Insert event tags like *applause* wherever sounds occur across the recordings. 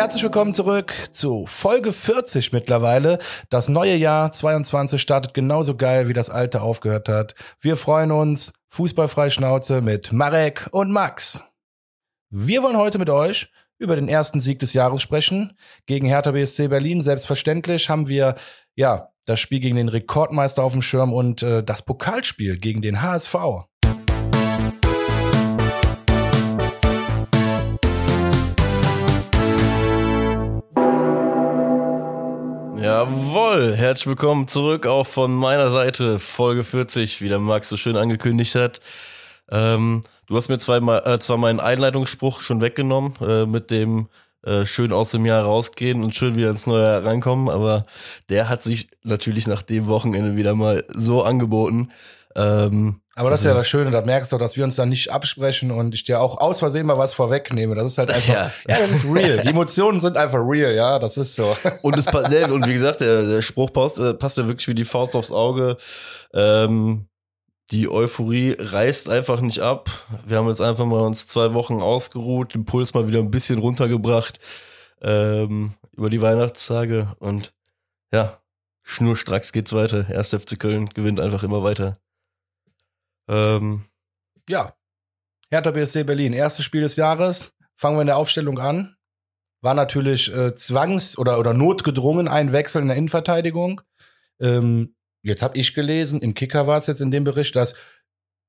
Herzlich willkommen zurück zu Folge 40 mittlerweile. Das neue Jahr 22 startet genauso geil, wie das alte aufgehört hat. Wir freuen uns. Fußballfrei Schnauze mit Marek und Max. Wir wollen heute mit euch über den ersten Sieg des Jahres sprechen. Gegen Hertha BSC Berlin. Selbstverständlich haben wir, ja, das Spiel gegen den Rekordmeister auf dem Schirm und äh, das Pokalspiel gegen den HSV. Jawohl, herzlich willkommen zurück auch von meiner Seite, Folge 40, wie der Max so schön angekündigt hat. Ähm, du hast mir zwar, äh, zwar meinen Einleitungsspruch schon weggenommen, äh, mit dem äh, schön aus dem Jahr rausgehen und schön wieder ins neue Jahr reinkommen, aber der hat sich natürlich nach dem Wochenende wieder mal so angeboten. Ähm, aber das ist ja also das Schöne, da merkst du, dass wir uns dann nicht absprechen und ich dir auch aus Versehen mal was vorwegnehme. Das ist halt einfach, *laughs* ja, ja das ist real. Die Emotionen sind einfach real, ja, das ist so. *laughs* Und, es, ne, und wie gesagt, der, der Spruch passt, äh, passt ja wirklich wie die Faust aufs Auge. Ähm, die Euphorie reißt einfach nicht ab. Wir haben jetzt einfach mal uns zwei Wochen ausgeruht, den Puls mal wieder ein bisschen runtergebracht ähm, über die Weihnachtstage und ja, schnurstracks geht's weiter. Erst FC Köln gewinnt einfach immer weiter. Ähm, ja. Hertha BSC Berlin, erstes Spiel des Jahres. Fangen wir in der Aufstellung an. War natürlich äh, zwangs- oder, oder notgedrungen ein Wechsel in der Innenverteidigung. Ähm, jetzt habe ich gelesen, im Kicker war es jetzt in dem Bericht, dass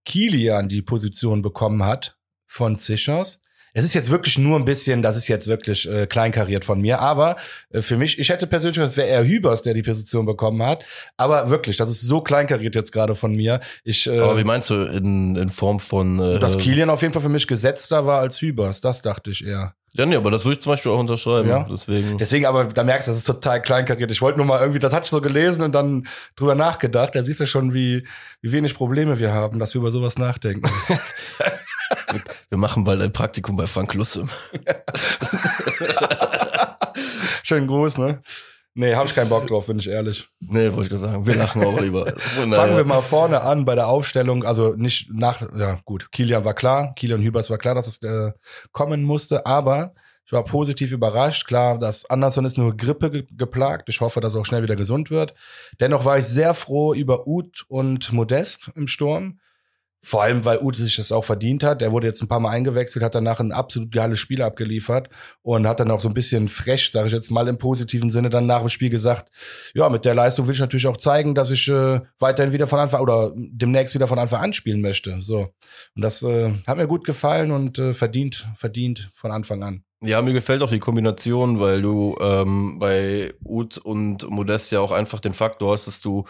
Kilian die Position bekommen hat von Zischers. Es ist jetzt wirklich nur ein bisschen, das ist jetzt wirklich äh, kleinkariert von mir, aber äh, für mich, ich hätte persönlich, es wäre eher Hübers, der die Position bekommen hat, aber wirklich, das ist so kleinkariert jetzt gerade von mir. Ich, äh, aber wie meinst du in, in Form von? Äh, dass Kilian auf jeden Fall für mich gesetzter war als Hübers, das dachte ich eher. Ja, nee, aber das würde ich zum Beispiel auch unterschreiben. Ja. Deswegen. Deswegen, aber da merkst du, das ist total kleinkariert. Ich wollte nur mal irgendwie, das hatte ich so gelesen und dann drüber nachgedacht. Da siehst du schon, wie, wie wenig Probleme wir haben, dass wir über sowas nachdenken. *laughs* Wir machen bald ein Praktikum bei Frank Lusse. *laughs* Schönen Gruß, ne? Nee, habe ich keinen Bock drauf, bin ich ehrlich. Nee, wollte ich gerade sagen. Wir lachen auch lieber. *laughs* Fangen wir mal vorne an bei der Aufstellung. Also nicht nach, ja gut, Kilian war klar, Kilian Hübers war klar, dass es äh, kommen musste, aber ich war positiv überrascht. Klar, dass Anderson ist nur Grippe ge geplagt. Ich hoffe, dass er auch schnell wieder gesund wird. Dennoch war ich sehr froh über Uth und Modest im Sturm. Vor allem, weil Ute sich das auch verdient hat. Er wurde jetzt ein paar Mal eingewechselt, hat danach ein absolut geiles Spiel abgeliefert und hat dann auch so ein bisschen frech, sage ich jetzt mal im positiven Sinne, dann nach dem Spiel gesagt, ja, mit der Leistung will ich natürlich auch zeigen, dass ich äh, weiterhin wieder von Anfang oder demnächst wieder von Anfang an spielen möchte. So. Und das äh, hat mir gut gefallen und äh, verdient, verdient von Anfang an. Ja, mir gefällt auch die Kombination, weil du ähm, bei Ut und Modest ja auch einfach den Faktor hast, dass du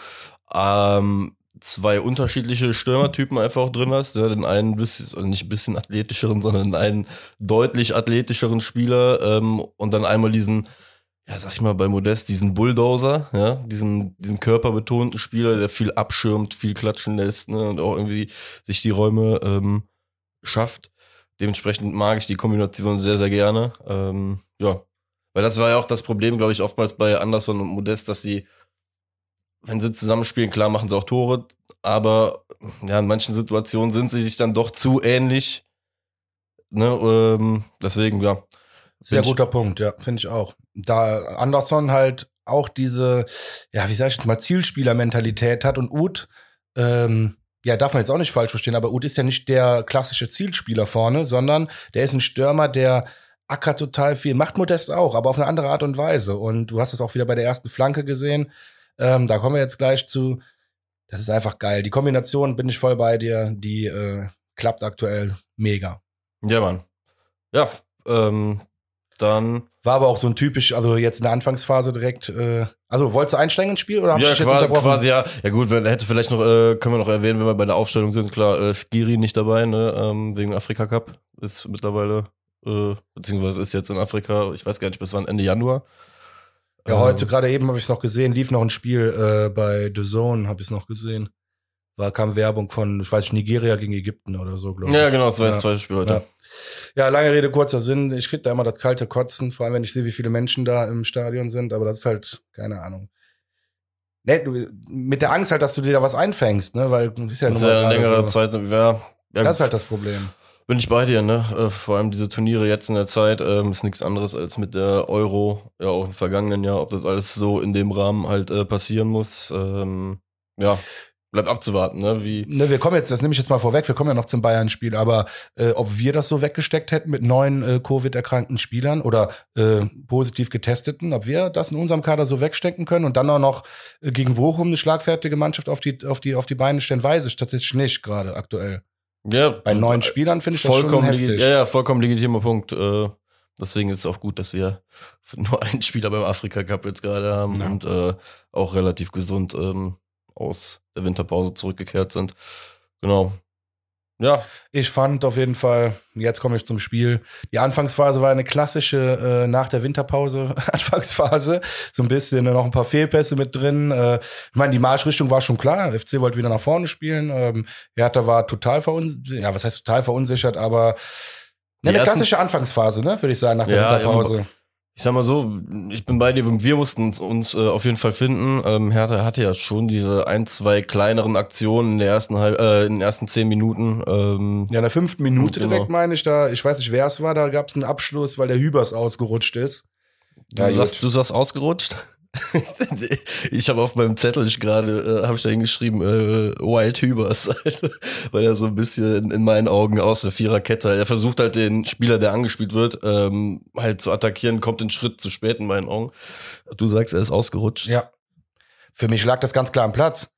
ähm, zwei unterschiedliche Stürmertypen einfach auch drin hast. Ja, den einen bisschen, also nicht ein bisschen athletischeren, sondern einen deutlich athletischeren Spieler ähm, und dann einmal diesen, ja, sag ich mal, bei Modest, diesen Bulldozer, ja, diesen, diesen körperbetonten Spieler, der viel abschirmt, viel klatschen lässt, ne, und auch irgendwie sich die Räume ähm, schafft. Dementsprechend mag ich die Kombination sehr, sehr gerne. Ähm, ja. Weil das war ja auch das Problem, glaube ich, oftmals bei Anderson und Modest, dass sie wenn sie zusammenspielen, klar machen sie auch Tore, aber ja, in manchen Situationen sind sie sich dann doch zu ähnlich. Ne, ähm, deswegen, ja. Sehr guter Punkt, ja, finde ich auch. Da Anderson halt auch diese, ja, wie sag ich jetzt mal, Zielspieler-Mentalität hat und Uth, ähm, ja, darf man jetzt auch nicht falsch verstehen, aber Uth ist ja nicht der klassische Zielspieler vorne, sondern der ist ein Stürmer, der ackert total viel, macht Modest auch, aber auf eine andere Art und Weise. Und du hast es auch wieder bei der ersten Flanke gesehen ähm, da kommen wir jetzt gleich zu. Das ist einfach geil. Die Kombination bin ich voll bei dir. Die äh, klappt aktuell mega. Ja, Mann. Ja, ähm, dann. War aber auch so ein typisch, also jetzt in der Anfangsphase direkt, äh, also wolltest du einsteigen ins Spiel oder hab ja, ich jetzt quasi, unterbrochen? quasi ja. Ja gut, wenn, hätte vielleicht noch, äh, können wir noch erwähnen, wenn wir bei der Aufstellung sind, klar, äh, Skiri nicht dabei, ne, ähm, wegen Afrika Cup ist mittlerweile, äh, beziehungsweise ist jetzt in Afrika, ich weiß gar nicht, bis wann, Ende Januar. Ja, heute ähm, gerade eben habe ich es noch gesehen, lief noch ein Spiel äh, bei The Zone, habe ich es noch gesehen. War kam Werbung von, ich weiß nicht, Nigeria gegen Ägypten oder so, glaube ich. Ja, genau, das war ja. das zweite Spiel heute. Ja. ja. lange Rede, kurzer Sinn. Ich krieg da immer das kalte Kotzen, vor allem wenn ich sehe, wie viele Menschen da im Stadion sind, aber das ist halt, keine Ahnung. Nee, du, mit der Angst halt, dass du dir da was einfängst, ne? Weil ist ja das ist ja eine längere so. Zeit, ja, ja. Das ist halt das Problem. Bin ich bei dir, ne? Äh, vor allem diese Turniere jetzt in der Zeit ähm, ist nichts anderes als mit der Euro, ja auch im vergangenen Jahr, ob das alles so in dem Rahmen halt äh, passieren muss. Ähm, ja, bleibt abzuwarten, ne? Wie Ne, wir kommen jetzt, das nehme ich jetzt mal vorweg, wir kommen ja noch zum Bayern-Spiel, aber äh, ob wir das so weggesteckt hätten mit neun äh, Covid-erkrankten Spielern oder äh, positiv getesteten, ob wir das in unserem Kader so wegstecken können und dann auch noch äh, gegen Bochum eine schlagfertige Mannschaft auf die, auf die, auf die Beine stellen, weiß ich tatsächlich nicht gerade aktuell. Ja, Bei neun Spielern finde ich das schon vollkommen heftig. ja, ja, vollkommen legitimer Punkt. Äh, deswegen ist es auch gut, dass wir *laughs* nur einen Spieler beim Afrika Cup jetzt gerade haben Ja. und äh, auch relativ gesund ähm, aus der Winterpause zurückgekehrt sind. Genau. Ja, Ich fand auf jeden Fall, jetzt komme ich zum Spiel. Die Anfangsphase war eine klassische äh, nach der Winterpause *laughs* Anfangsphase. So ein bisschen äh, noch ein paar Fehlpässe mit drin. Äh, ich meine, die Marschrichtung war schon klar. FC wollte wieder nach vorne spielen. Ähm, Hertha war total verunsichert. Ja, was heißt total verunsichert, aber ja, eine klassische Anfangsphase, ne, würde ich sagen, nach der Ja, Winterpause. Ich sag mal so, ich bin bei dir, wir mussten uns, uns äh, auf jeden Fall finden. Ähm, Hertha hatte ja schon diese ein, zwei kleineren Aktionen in, der ersten halb, äh, in den ersten zehn Minuten. Ähm, Ja, in der fünften Minute Genau. direkt meine ich da, ich weiß nicht, wer es war, da gab es einen Abschluss, weil der Hübers ausgerutscht ist. Du, Ja, sagst, du sagst ausgerutscht? *laughs* ich habe auf meinem Zettel ich gerade, äh, habe ich da hingeschrieben, äh, Wild Hübers, *laughs* weil er so ein bisschen in meinen Augen aus der Viererkette, er versucht halt den Spieler, der angespielt wird, ähm, halt zu attackieren, kommt den Schritt zu spät in meinen Augen. Du sagst, er ist ausgerutscht. Ja. Für mich lag das ganz klar am Platz.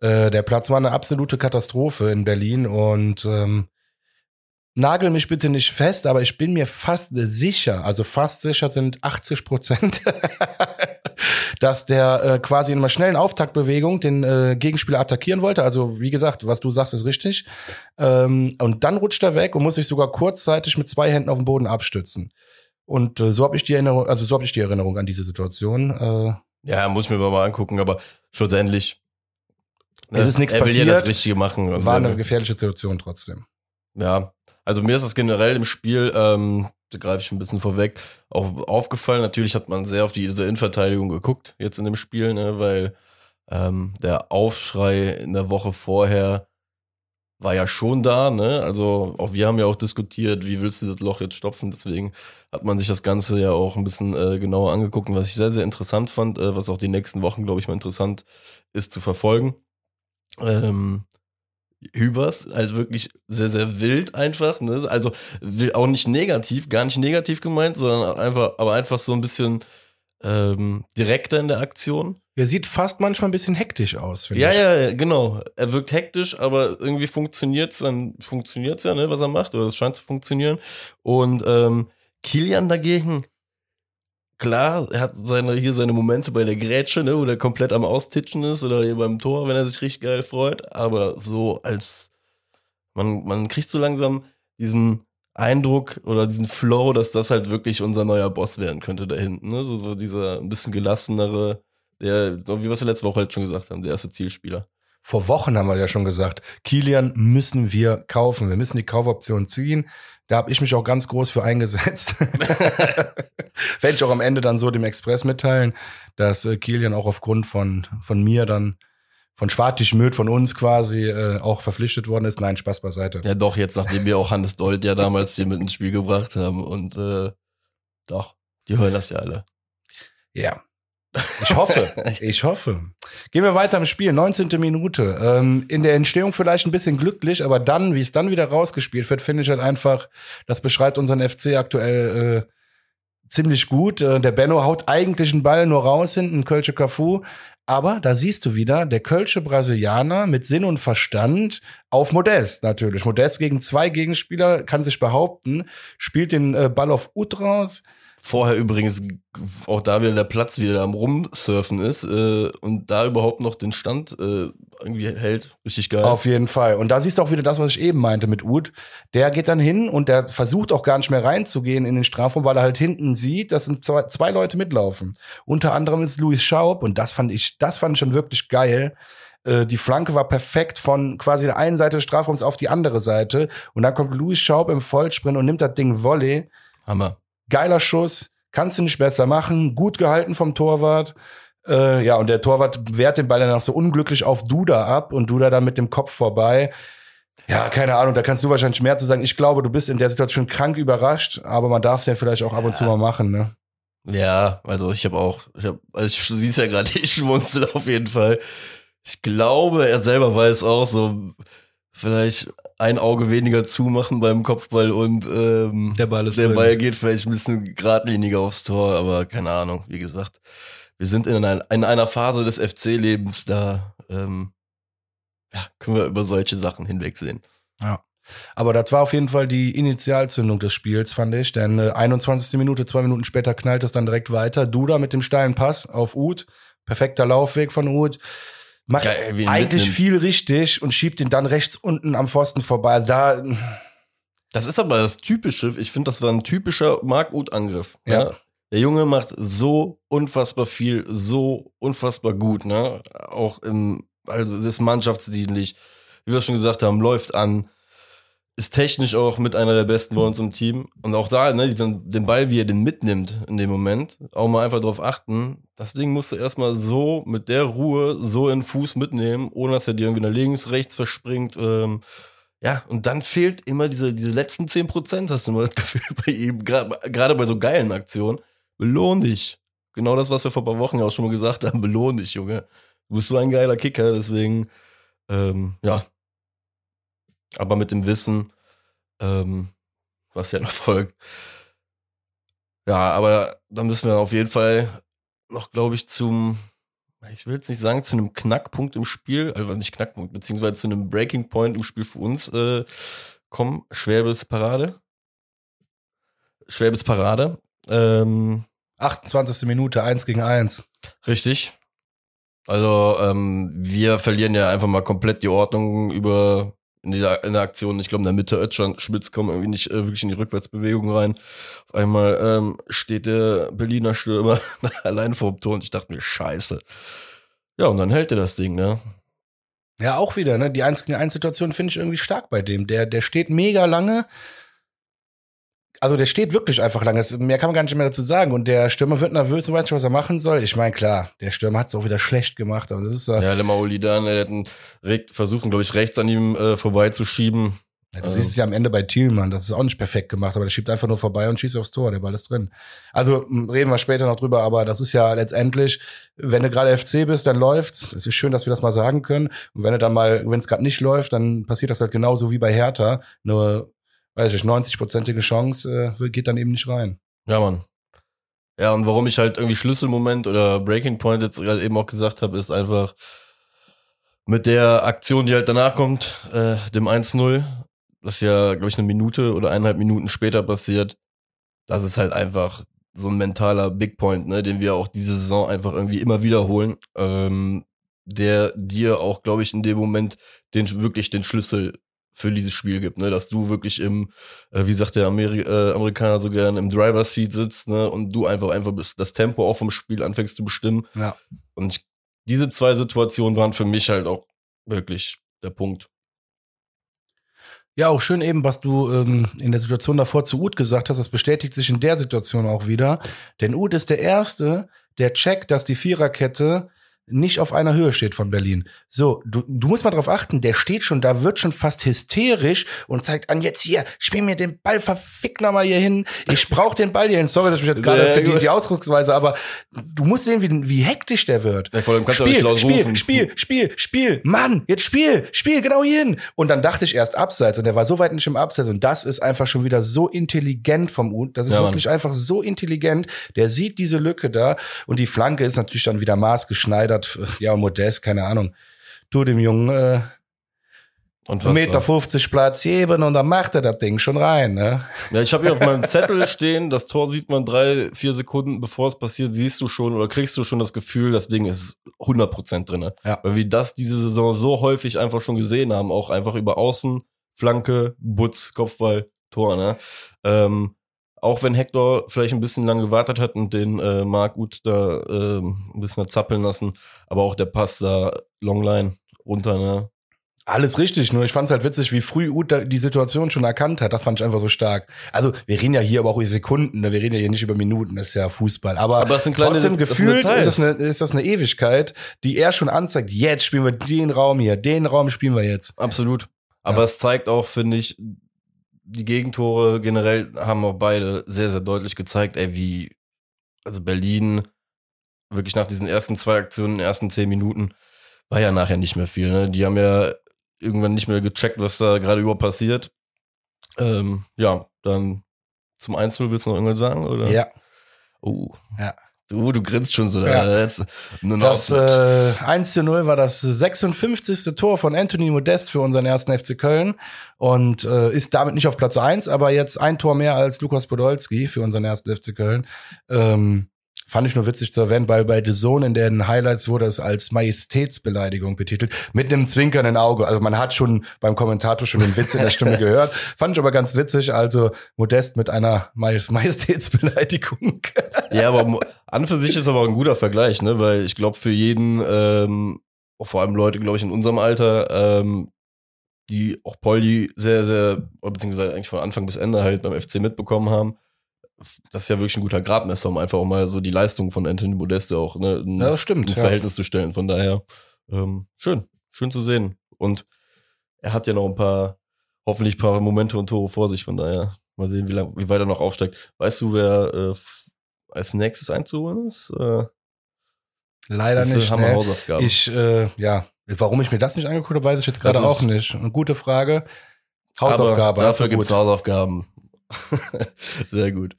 Äh, der Platz war eine absolute Katastrophe in Berlin und ähm, nagel mich bitte nicht fest, aber ich bin mir fast sicher, also fast sicher sind 80 Prozent, *laughs* *laughs* dass der äh, quasi in einer schnellen Auftaktbewegung den äh, Gegenspieler attackieren wollte. Also wie gesagt, was du sagst, ist richtig. Ähm, und dann rutscht er weg und muss sich sogar kurzzeitig mit zwei Händen auf den Boden abstützen. Und äh, so habe ich die Erinnerung, also so habe ich die Erinnerung an diese Situation. Äh, Ja, muss ich mir mal angucken, aber schlussendlich. ne, Es ist nichts er will ja das passiert. Richtige machen. War eine gefährliche Situation trotzdem. Ja, also mir ist das generell im Spiel, ähm, da greife ich ein bisschen vorweg, auch aufgefallen. Natürlich hat man sehr auf diese Innenverteidigung geguckt, jetzt in dem Spiel, ne, weil ähm, der Aufschrei in der Woche vorher war ja schon da, ne? Also auch wir haben ja auch diskutiert, wie willst du das Loch jetzt stopfen? Deswegen hat man sich das Ganze ja auch ein bisschen äh, genauer angeguckt, und was ich sehr, sehr interessant fand, äh, was auch die nächsten Wochen, glaube ich, mal interessant ist zu verfolgen. Ähm, Hübers, halt wirklich sehr, sehr wild einfach, ne? Also auch nicht negativ, gar nicht negativ gemeint, sondern einfach, aber einfach so ein bisschen ähm, direkter in der Aktion. Er sieht fast manchmal ein bisschen hektisch aus, finde Ja, ich. ja, ja, genau. Er wirkt hektisch, aber irgendwie funktioniert's dann, funktioniert's ja, ne, was er macht, oder es scheint zu funktionieren. Und ähm, Kilian dagegen, klar, er hat seine, hier seine Momente bei der Grätsche, ne, wo er komplett am Austitschen ist, oder hier beim Tor, wenn er sich richtig geil freut, aber so als, man, man kriegt so langsam diesen Eindruck oder diesen Flow, dass das halt wirklich unser neuer Boss werden könnte da hinten, ne, so, so dieser ein bisschen gelassenere, der, so wie wir es letzte Woche halt schon gesagt haben, der erste Zielspieler. Vor Wochen haben wir ja schon gesagt, Kilian müssen wir kaufen. Wir müssen die Kaufoption ziehen. Da habe ich mich auch ganz groß für eingesetzt. *laughs* *laughs* Werde ich auch am Ende dann so dem Express mitteilen, dass äh, Kilian auch aufgrund von, von mir dann, von Schwartig Möd, von uns quasi, äh, auch verpflichtet worden ist. Nein, Spaß beiseite. Ja, doch, jetzt nachdem wir auch Hannes Dold ja damals hier mit ins Spiel gebracht haben und äh, doch, die hören das ja alle. Ja. Ich hoffe, *laughs* ich hoffe. Gehen wir weiter im Spiel, 19. Minute. Ähm, in der Entstehung vielleicht ein bisschen glücklich, aber dann, wie es dann wieder rausgespielt wird, finde ich halt einfach, das beschreibt unseren FC aktuell äh, ziemlich gut. Äh, der Benno haut eigentlich einen Ball nur raus hinten, Kölsche Cafu. Aber da siehst du wieder, der Kölsche Brasilianer mit Sinn und Verstand auf Modest natürlich. Modest gegen zwei Gegenspieler kann sich behaupten, spielt den äh, Ball auf Ut raus. Vorher übrigens auch da wieder der Platz wieder am Rumsurfen ist äh, und da überhaupt noch den Stand äh, irgendwie hält. Richtig geil. Auf jeden Fall. Und da siehst du auch wieder das, was ich eben meinte mit Uth. Der geht dann hin und der versucht auch gar nicht mehr reinzugehen in den Strafraum, weil er halt hinten sieht, dass sind zwei, zwei Leute mitlaufen. Unter anderem ist Luis Schaub und das fand ich, das fand ich schon wirklich geil. Äh, Die Flanke war perfekt von quasi der einen Seite des Strafraums auf die andere Seite. Und dann kommt Luis Schaub im Vollsprint und nimmt das Ding Volley. Hammer. Geiler Schuss, kannst du nicht besser machen, gut gehalten vom Torwart. Äh, ja, und der Torwart wehrt den Ball dann auch so unglücklich auf Duda ab und Duda dann mit dem Kopf vorbei. Ja, keine Ahnung, da kannst du wahrscheinlich mehr zu sagen. Ich glaube, du bist in der Situation krank überrascht, aber man darf den vielleicht auch ab und zu mal machen, ne? Ja, also ich habe auch, ich habe, also ich siehst ja gerade, *laughs* ich schmunzel auf jeden Fall. Ich glaube, er selber weiß auch so, vielleicht ein Auge weniger zumachen beim Kopfball und ähm, Der Ball ist der. Ball geht vielleicht ein bisschen geradliniger aufs Tor, aber keine Ahnung, wie gesagt. Wir sind in, ein, in einer Phase des FC-Lebens, da ähm, ja, können wir über solche Sachen hinwegsehen. Aber das war auf jeden Fall die Initialzündung des Spiels, fand ich. Denn äh, 21. Minute, zwei Minuten später knallt es dann direkt weiter. Duda mit dem steilen Pass auf Uth. Perfekter Laufweg von Uth. Macht Geil, eigentlich viel richtig und schiebt ihn dann rechts unten am Pfosten vorbei. Also da, Das ist aber das Typische. Ich finde, das war ein typischer Mark-Uth-Angriff. Ja. Ja. Der Junge macht so unfassbar viel, so unfassbar gut, ne? Auch im, also das ist mannschaftsdienlich, wie wir schon gesagt haben, läuft an, ist technisch auch mit einer der besten bei uns im Team. Und auch da, ne, diesen, den Ball, wie er den mitnimmt in dem Moment, auch mal einfach drauf achten. Das Ding musst du erstmal so mit der Ruhe so in den Fuß mitnehmen, ohne dass er dir irgendwie nach links, rechts verspringt. Ähm, ja, und dann fehlt immer diese, diese letzten 10%, hast du immer *laughs* das Gefühl bei ihm, gerade bei so geilen Aktionen. Belohn dich. Genau das, was wir vor ein paar Wochen auch schon mal gesagt haben. Belohn dich, Junge. Du bist so ein geiler Kicker, deswegen, ähm, ja. Aber mit dem Wissen, ähm, was ja noch folgt. Ja, aber da müssen wir auf jeden Fall noch, glaube ich, zum, ich will jetzt nicht sagen, zu einem Knackpunkt im Spiel, also nicht Knackpunkt, beziehungsweise zu einem Breaking Point im Spiel für uns äh, kommen. Schwäbes Parade. Schwäbes Parade. Ähm, 28. Minute, eins gegen eins. richtig. Also, ähm, wir verlieren ja einfach mal komplett die Ordnung über in der, in der Aktion. Ich glaube, in der Mitte Ötschan Schmitz kommen irgendwie nicht äh, wirklich in die Rückwärtsbewegung rein. Auf einmal ähm, steht der Berliner Stürmer *laughs* allein vor dem Tor und ich dachte mir, scheiße. Ja, und dann hält er das Ding, ne? Ja, auch wieder, ne? Die 1 gegen 1 Situation finde ich irgendwie stark bei dem. Der, der steht mega lange. Also der steht wirklich einfach lange. Das, mehr kann man gar nicht mehr dazu sagen. Und der Stürmer wird nervös und weiß nicht, was er machen soll. Ich meine, klar, der Stürmer hat es auch wieder schlecht gemacht, aber das ist äh, Ja, Lemaoli dann, der hat einen, versuchen, glaube ich, rechts an ihm äh, vorbeizuschieben. Ja, du siehst es ja am Ende bei Thielmann, das ist auch nicht perfekt gemacht, aber der schiebt einfach nur vorbei und schießt aufs Tor, der Ball ist drin. Also reden wir später noch drüber, aber das ist ja letztendlich, wenn du gerade FC bist, dann läuft's. Es ist schön, dass wir das mal sagen können. Und wenn du dann mal, wenn es gerade nicht läuft, dann passiert das halt genauso wie bei Hertha. Nur, weiß ich, 90-prozentige Chance äh, geht dann eben nicht rein. Ja, Mann. Ja, und warum ich halt irgendwie Schlüsselmoment oder Breaking Point jetzt gerade eben auch gesagt habe, ist einfach mit der Aktion, die halt danach kommt, äh, dem 1-0, das ja, glaube ich, eine Minute oder eineinhalb Minuten später passiert, das ist halt einfach so ein mentaler Big Point, ne, den wir auch diese Saison einfach irgendwie immer wiederholen, ähm, der dir auch, glaube ich, in dem Moment den wirklich den Schlüssel für dieses Spiel gibt, ne, dass du wirklich im, äh, wie sagt der Ameri äh, Amerikaner so gern, im Driver Seat sitzt, ne, und du einfach einfach das Tempo auch vom Spiel anfängst zu bestimmen. Ja. Und ich, diese zwei Situationen waren für mich halt auch wirklich der Punkt. Ja, auch schön eben, was du ähm, in der Situation davor zu Uth gesagt hast, das bestätigt sich in der Situation auch wieder. Denn Uth ist der Erste, der checkt, dass die Viererkette nicht auf einer Höhe steht von Berlin. So, du, du musst mal drauf achten, der steht schon, da wird schon fast hysterisch und zeigt an, jetzt hier, spiel mir den Ball verfick nochmal hier hin. Ich brauch den Ball hier hin. Sorry, dass ich mich jetzt gerade für die, die Ausdrucksweise, aber du musst sehen, wie, wie hektisch der wird. Ja, vor allem kannst du Spiel, nicht laut Spiel, rufen. Spiel, Spiel, Spiel, Mann, jetzt Spiel, Spiel, genau hier hin. Und dann dachte ich erst Abseits und der war so weit nicht im Abseits und das ist einfach schon wieder so intelligent vom Uth. Das ist Ja, Mann. wirklich einfach so intelligent. Der sieht diese Lücke da und die Flanke ist natürlich dann wieder maßgeschneidert. Ja, und Modest, keine Ahnung. Du dem Jungen äh, Und 1,50 Meter 50 Platz geben und dann macht er das Ding schon rein. Ne? Ja, ich habe hier auf *laughs* meinem Zettel stehen, das Tor sieht man drei, vier Sekunden bevor es passiert, siehst du schon oder kriegst du schon das Gefühl, das Ding ist 100% drin. Ja. Weil wir das diese Saison so häufig einfach schon gesehen haben, auch einfach über Außen, Flanke, Butz, Kopfball, Tor, ne? Ähm, auch wenn Hector vielleicht ein bisschen lang gewartet hat und den äh, Marc gut da ähm, ein bisschen zappeln lassen, aber auch der Pass da Longline runter, ne? Alles richtig, nur ich fand es halt witzig, wie früh Uth da die Situation schon erkannt hat. Das fand ich einfach so stark. Also wir reden ja hier aber auch über Sekunden, ne? wir reden ja hier nicht über Minuten, das ist ja Fußball. Aber, Aber das sind kleine- trotzdem das gefühlt Details. ist das, eine, ist das eine Ewigkeit, die er schon anzeigt. Jetzt spielen wir den Raum hier, den Raum spielen wir jetzt. Absolut. Aber Ja. es zeigt auch, finde ich, die Gegentore generell haben auch beide sehr, sehr deutlich gezeigt, ey, wie, also Berlin wirklich nach diesen ersten zwei Aktionen, in den ersten zehn Minuten, war ja nachher nicht mehr viel. Ne? Die haben ja irgendwann nicht mehr gecheckt, was da gerade überhaupt passiert. Ähm, ja, dann zum 1-0 willst du noch irgendwas sagen? Oder? Ja. Oh. Ja. Du, du grinst schon so. Ja. Jetzt, Das äh, 1 zu 0 war das 56. Tor von Anthony Modest für unseren ersten FC Köln und äh, ist damit nicht auf Platz 1, aber jetzt ein Tor mehr als Lukas Podolski für unseren ersten FC Köln. Ähm, fand ich nur witzig zu erwähnen, weil bei The Zone in den Highlights wurde es als Majestätsbeleidigung betitelt, mit einem zwinkernden Auge. Also man hat schon beim Kommentator schon den Witz in der Stimme *laughs* gehört. Fand ich aber ganz witzig, also Modest mit einer Maj- Majestätsbeleidigung. Ja, aber an für sich ist aber ein guter Vergleich, ne? Weil ich glaube, für jeden, ähm, auch vor allem Leute, glaube ich, in unserem Alter, ähm, die auch Poldi sehr, sehr, beziehungsweise eigentlich von Anfang bis Ende halt beim FC mitbekommen haben, das ist ja wirklich ein guter Gradmesser, um einfach auch mal so die Leistung von Anthony Modeste auch ne, in, Ja, stimmt, ins ja. Verhältnis zu stellen. Von daher, ähm, schön, schön zu sehen. Und er hat ja noch ein paar, hoffentlich ein paar Momente und Tore vor sich. Von daher, mal sehen, wie, lang, wie weit er noch aufsteigt. Weißt du, wer äh, als nächstes einzuholen ist? Äh, Leider nicht. haben wir ne? Hausaufgaben. Ich, äh, ja, warum ich mir das nicht angeguckt habe, weiß ich jetzt gerade auch nicht. Eine gute Frage. Hausaufgabe. Aber dafür gibt's gut. Hausaufgaben. *laughs* Sehr gut.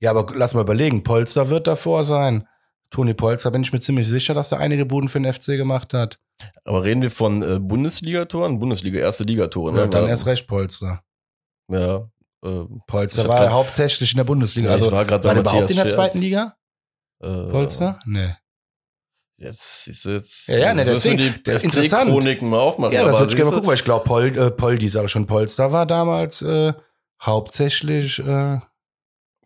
Ja, aber lass mal überlegen. Polster wird davor sein. Toni Polster bin ich mir ziemlich sicher, dass er einige Buden für den FC gemacht hat. Aber reden wir von äh, Bundesligatoren? Bundesliga, erste Ligatore, ne? Ja, dann Weil- erst recht Polster. Ja. Äh, Polster war grad- hauptsächlich in der Bundesliga. Ja, also war war der überhaupt in der zweiten Liga? äh, Polster? Nee. Jetzt ist jetzt. Ja, ja, ne, deswegen. die Interessant. FC-Chroniken mal aufmachen. Ja, das würde ich gerne mal gucken, weil ich glaube, Pol, äh, Poldi, sage schon, Polster war damals äh, hauptsächlich äh,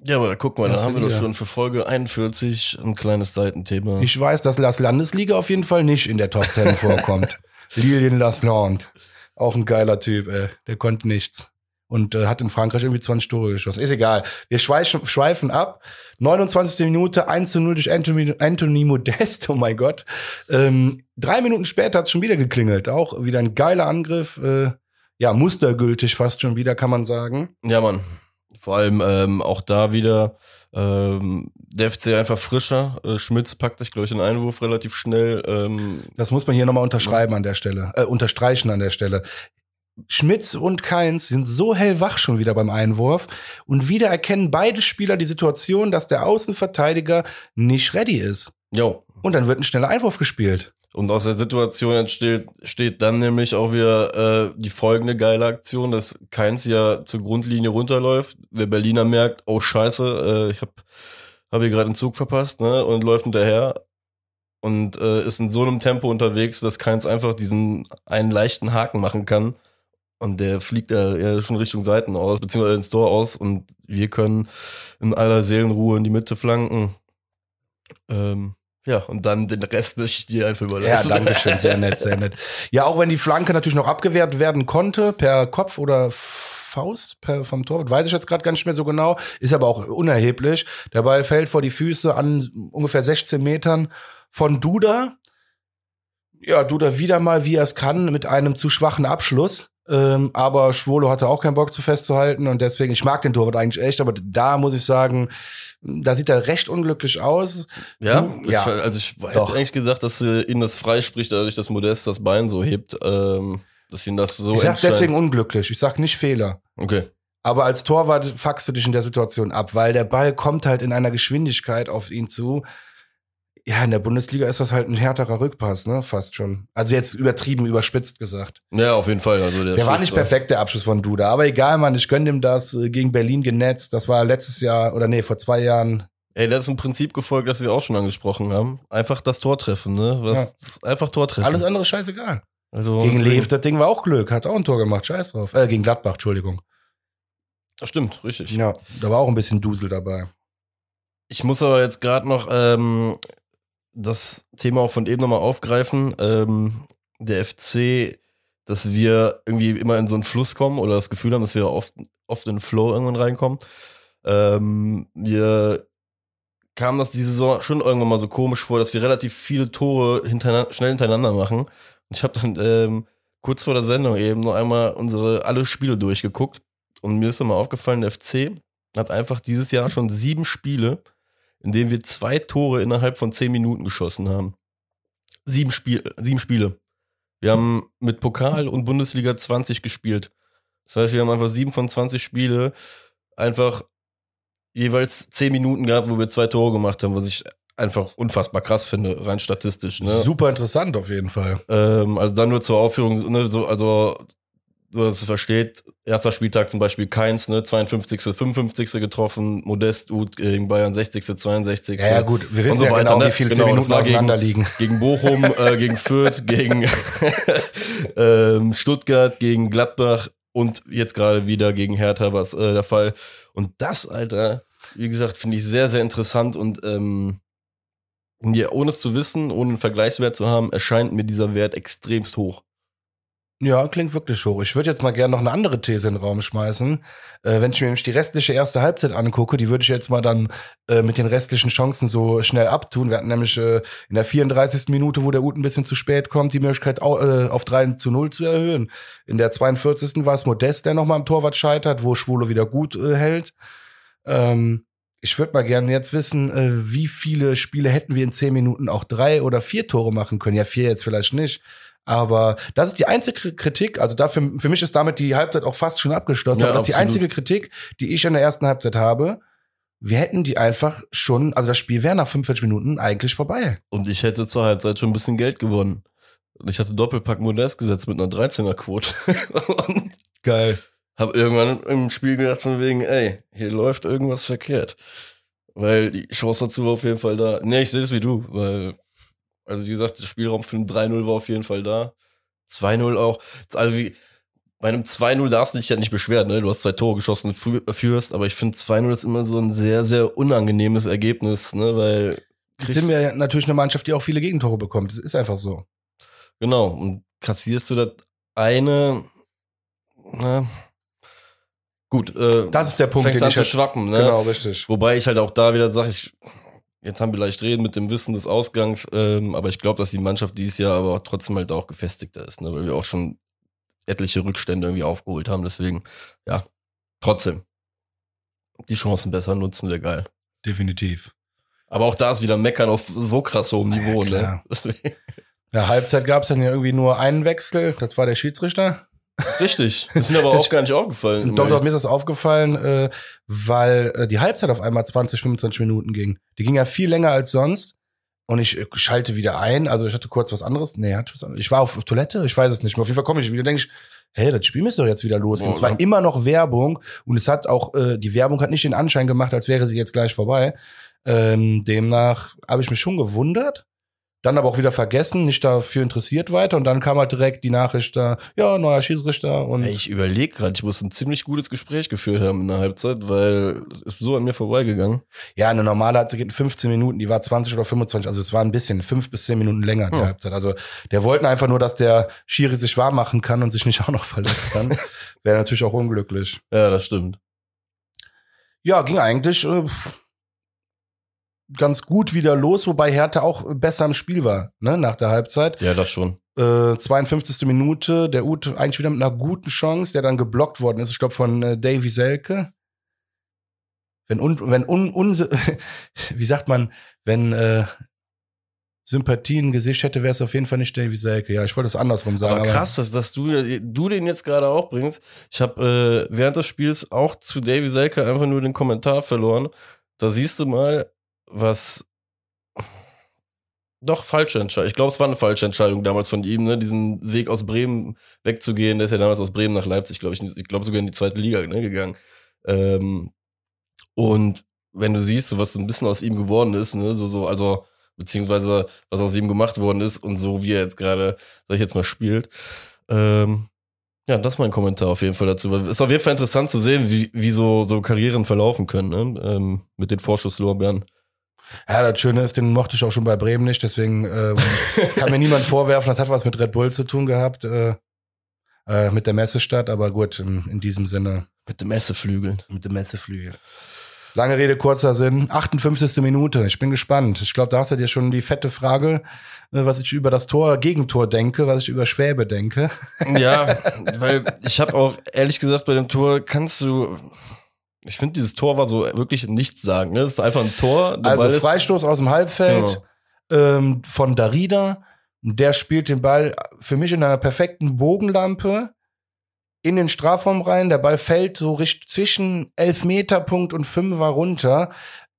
Ja, aber da gucken wir, da haben wir doch schon für Folge 41 ein kleines Seitenthema. Ich weiß, dass Las Landesliga auf jeden Fall nicht in der Top 10 *laughs* vorkommt. Lilien Lasland. Auch ein geiler Typ, ey. Der konnte nichts. Und äh, hat in Frankreich irgendwie 20 Tore geschossen. Ist egal. Wir schweifen, schweifen ab. 29. Minute, 1 zu 0 durch Anthony, Anthony Modest. Oh mein Gott. Ähm, drei Minuten später hat's schon wieder geklingelt. Auch wieder ein geiler Angriff. Äh, ja, mustergültig fast schon wieder, kann man sagen. Ja, Mann. Vor allem ähm, auch da wieder ähm, der FC einfach frischer. Äh, Schmitz packt sich, glaube ich, den Einwurf relativ schnell. Ähm, Das muss man hier nochmal unterschreiben an der Stelle, äh, unterstreichen an der Stelle. Schmitz und Keins sind so hellwach schon wieder beim Einwurf und wieder erkennen beide Spieler die Situation, dass der Außenverteidiger nicht ready ist. jo. Und dann wird ein schneller Einwurf gespielt. Und aus der Situation entsteht steht dann nämlich auch wieder äh, die folgende geile Aktion, dass Keins ja zur Grundlinie runterläuft. Der Berliner merkt, oh scheiße, äh, ich hab, hab hier gerade einen Zug verpasst, ne? Und läuft hinterher und äh, ist in so einem Tempo unterwegs, dass Keins einfach diesen einen leichten Haken machen kann. Und der fliegt ja, ja schon Richtung Seiten aus, beziehungsweise ins Tor aus und wir können in aller Seelenruhe in die Mitte flanken. Ähm, ja, und dann den Rest möchte ich dir einfach Ja, überlassen. danke schön, sehr nett, sehr nett. Ja, auch wenn die Flanke natürlich noch abgewehrt werden konnte, per Kopf oder Faust per, vom Torwart, weiß ich jetzt gerade gar nicht mehr so genau, ist aber auch unerheblich. Der Ball fällt vor die Füße an ungefähr 16 Metern von Duda. Ja, Duda wieder mal, wie er es kann, mit einem zu schwachen Abschluss. Ähm, aber Schwolo hatte auch keinen Bock zu festzuhalten und deswegen, ich mag den Torwart eigentlich echt, aber da muss ich sagen, da sieht er recht unglücklich aus. Ja, Du- ich, ja. also ich hätte eigentlich gesagt, dass äh, ihn das freispricht, dadurch, dass Modest das Bein so hebt, ähm, dass ihn das so ich sag deswegen unglücklich, ich sag nicht Fehler. Okay. Aber als Torwart fuckst du dich in der Situation ab, weil der Ball kommt halt in einer Geschwindigkeit auf ihn zu. Ja, in der Bundesliga ist das halt ein härterer Rückpass, ne? Fast schon. Also jetzt übertrieben, überspitzt gesagt. Ja, auf jeden Fall. Also der, Der war nicht perfekt, der Abschluss von Duda. Aber egal, Mann, ich gönn ihm das. äh, Gegen Berlin genetzt. Das war letztes Jahr, oder nee, vor zwei Jahren. Ey, das ist ein Prinzip gefolgt, das wir auch schon angesprochen haben. Einfach das Tor treffen, ne? Was, Einfach Tor treffen. Alles andere scheißegal. also, Gegen Lev, das Ding war auch Glück. Hat auch ein Tor gemacht. Scheiß drauf. Äh, gegen Gladbach, Entschuldigung. Das stimmt, richtig. Ja, da war auch ein bisschen Dusel dabei. Ich muss aber jetzt gerade noch ähm, das Thema auch von eben nochmal aufgreifen. Ähm, der FC, dass wir irgendwie immer in so einen Fluss kommen oder das Gefühl haben, dass wir oft, oft in Flow irgendwann reinkommen. Ähm, mir kam das diese Saison schon irgendwann mal so komisch vor, dass wir relativ viele Tore hintereinander, schnell hintereinander machen. Und ich habe dann ähm, kurz vor der Sendung eben noch einmal unsere alle Spiele durchgeguckt und mir ist immer aufgefallen, der FC hat einfach dieses Jahr schon sieben Spiele, in denen wir zwei Tore innerhalb von zehn Minuten geschossen haben. Sieben, Spiel, sieben Spiele. Wir haben mit Pokal und Bundesliga 20 gespielt. Das heißt, wir haben einfach sieben von 20 Spiele einfach jeweils zehn Minuten gehabt, wo wir zwei Tore gemacht haben, was ich einfach unfassbar krass finde, rein statistisch. Ne? Super interessant auf jeden Fall. Ähm, also dann nur zur Aufführung, ne, so, also so dass es versteht, erster Spieltag zum Beispiel Keins, ne, 52., 55. getroffen, Modest, Uth gegen Bayern 60., 62. Ja, ja gut, wir wissen so ja weiter, genau, ne? wie viel Genau, zehn Minuten war gegen- auseinander liegen. Gegen Bochum, äh, gegen Fürth, *laughs* gegen *laughs* ähm, Stuttgart, gegen Gladbach und jetzt gerade wieder gegen Hertha war es äh, der Fall. Und das, Alter, wie gesagt, finde ich sehr, sehr interessant und ähm, mir, ohne es zu wissen, ohne einen Vergleichswert zu haben, erscheint mir dieser Wert extremst hoch. Ja, klingt wirklich hoch. Ich würde jetzt mal gerne noch eine andere These in den Raum schmeißen. Äh, wenn ich mir nämlich die restliche erste Halbzeit angucke, die würde ich jetzt mal dann äh, mit den restlichen Chancen so schnell abtun. Wir hatten nämlich äh, in der 34. Minute, wo der Ut ein bisschen zu spät kommt, die Möglichkeit au äh, auf 3 zu 0 zu erhöhen. In der 42. war es Modest, der nochmal am Torwart scheitert, wo Schwule wieder gut äh, hält. Ähm, ich würde mal gerne jetzt wissen, äh, wie viele Spiele hätten wir in 10 Minuten auch drei oder vier Tore machen können. Ja, vier jetzt vielleicht nicht. Aber das ist die einzige Kritik, also dafür, für mich ist damit die Halbzeit auch fast schon abgeschlossen. Ja, aber das ist die absolut. einzige Kritik, die ich in der ersten Halbzeit habe. Wir hätten die einfach schon, also das Spiel wäre nach 45 Minuten eigentlich vorbei. Und ich hätte zur Halbzeit schon ein bisschen Geld gewonnen. Und ich hatte Doppelpack Modest gesetzt mit einer 13er-Quote. *laughs* und Geil. hab irgendwann im Spiel gedacht von wegen, ey, hier läuft irgendwas verkehrt. Weil die Chance dazu war auf jeden Fall da. Nee, ich sehe es wie du, weil, also wie gesagt, der Spielraum für ein 3-0 war auf jeden Fall da. 2-0 auch. Also wie, bei einem 2-0 darfst du dich ja nicht beschweren, ne? Du hast zwei Tore geschossen, fü- führst, aber ich finde 2-0 ist immer so ein sehr, sehr unangenehmes Ergebnis, ne? Weil Jetzt sind wir ja natürlich eine Mannschaft, die auch viele Gegentore bekommt. Das ist einfach so. Genau, und kassierst du das eine, na, gut, äh, Das ist der Punkt, fängst den an ich zu halt- schwappen, ne? Genau, richtig. Wobei ich halt auch da wieder sage, ich, jetzt haben wir leicht reden mit dem Wissen des Ausgangs, ähm, aber ich glaube, dass die Mannschaft dieses Jahr aber trotzdem halt auch gefestigter ist, ne? weil wir auch schon etliche Rückstände irgendwie aufgeholt haben, deswegen, ja, trotzdem. Die Chancen besser nutzen wir geil. Definitiv. Aber auch da ist wieder Meckern auf so krass hohem Ja, Niveau, ne? klar. *laughs* Ja, Halbzeit gab es dann ja irgendwie nur einen Wechsel. Das war der Schiedsrichter. Richtig. Ist mir aber auch gar nicht aufgefallen. Doch, doch, mir ist das aufgefallen, äh, weil äh, die Halbzeit auf einmal 20, 25 Minuten ging. Die ging ja viel länger als sonst. Und ich äh, schalte wieder ein. Also ich hatte kurz was anderes. Nee, hatte was anderes. Ich war auf Toilette, ich weiß es nicht mehr. Auf jeden Fall komme ich wieder, denke ich, hey, das Spiel müsste doch jetzt wieder losgehen. Boah, es war ja. immer noch Werbung und es hat auch, äh, die Werbung hat nicht den Anschein gemacht, als wäre sie jetzt gleich vorbei. Ähm, demnach habe ich mich schon gewundert. Dann aber auch wieder vergessen, nicht dafür interessiert weiter. Und dann kam halt direkt die Nachricht da, ja, neuer Schiedsrichter und ich überlege gerade, ich muss ein ziemlich gutes Gespräch geführt haben in der Halbzeit, weil ist so an mir vorbeigegangen. Ja, eine normale Halbzeit geht in 15 Minuten, die war 20 oder 25, also es war ein bisschen, fünf bis zehn Minuten länger, die Ja. Halbzeit. Also der wollten einfach nur, dass der Schiri sich warm machen kann und sich nicht *laughs* auch noch verletzt dann. Wäre natürlich auch unglücklich. Ja, das stimmt. Ja, ging eigentlich äh, ganz gut wieder los, wobei Hertha auch besser im Spiel war, ne, nach der Halbzeit. Ja, das schon. Äh, 52. Minute, der Ut eigentlich wieder mit einer guten Chance, der dann geblockt worden ist, ich glaube von äh, Davy Selke. Wenn un, wenn un, unse, *laughs* wie sagt man, wenn äh, Sympathie ein Gesicht hätte, wäre es auf jeden Fall nicht Davy Selke. Ja, ich wollte es andersrum sagen. Aber krass, dass, dass du, du den jetzt gerade auch bringst. Ich habe äh, während des Spiels auch zu Davy Selke einfach nur den Kommentar verloren. Da siehst du mal, was doch falsche Entscheidung. Ich glaube, es war eine falsche Entscheidung damals von ihm, ne, diesen Weg aus Bremen wegzugehen. Der ist ja damals aus Bremen nach Leipzig, glaube ich, ich glaube sogar in die zweite Liga ne, gegangen. Ähm, und wenn du siehst, was so ein bisschen aus ihm geworden ist, ne, so, so, also, beziehungsweise was aus ihm gemacht worden ist und so wie er jetzt gerade, sag ich jetzt mal, spielt. Ähm, ja, das ist mein Kommentar auf jeden Fall dazu. Es ist auf jeden Fall interessant zu sehen, wie, wie so, so Karrieren verlaufen können, ne? ähm, mit den Vorschusslorbeeren. Ja, das Schöne ist, den mochte ich auch schon bei Bremen nicht, deswegen ähm, kann mir niemand vorwerfen, das hat was mit Red Bull zu tun gehabt, äh, äh, mit der Messestadt, aber gut, in, in diesem Sinne, Mit dem Messeflügeln. mit dem Messeflügel. Lange Rede, kurzer Sinn. 58. Minute. Ich bin gespannt. Ich glaube, da hast du dir schon die fette Frage, äh, was ich über das Tor, Gegentor denke, was ich über Schwäbe denke. Ja, weil ich habe auch ehrlich gesagt bei dem Tor kannst du. Ich finde, dieses Tor war so wirklich nichts sagen. Ne? Es ist einfach ein Tor. Also Freistoß aus dem Halbfeld ähm, von Darida. Der spielt den Ball für mich in einer perfekten Bogenlampe in den Strafraum rein. Der Ball fällt so richt zwischen Elfmeterpunkt und Fünfer runter.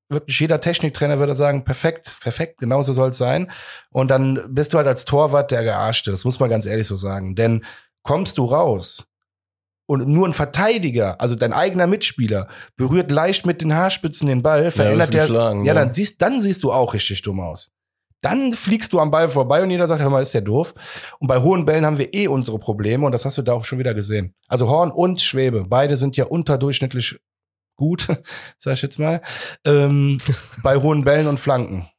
Wirklich jeder Techniktrainer würde sagen, perfekt, perfekt, genauso soll es sein. Und dann bist du halt als Torwart der Gearschte. Das muss man ganz ehrlich so sagen. Denn kommst du raus und nur ein Verteidiger, also dein eigener Mitspieler, berührt leicht mit den Haarspitzen den Ball, verändert du der. ja, ne? dann siehst, dann siehst du auch richtig dumm aus. Dann fliegst du am Ball vorbei und jeder sagt, hör mal, ist der doof. Und bei hohen Bällen haben wir eh unsere Probleme und das hast du da auch schon wieder gesehen. Also Horn und Schwebe, beide sind ja unterdurchschnittlich gut, *laughs* sag ich jetzt mal, ähm, *laughs* bei hohen Bällen und Flanken.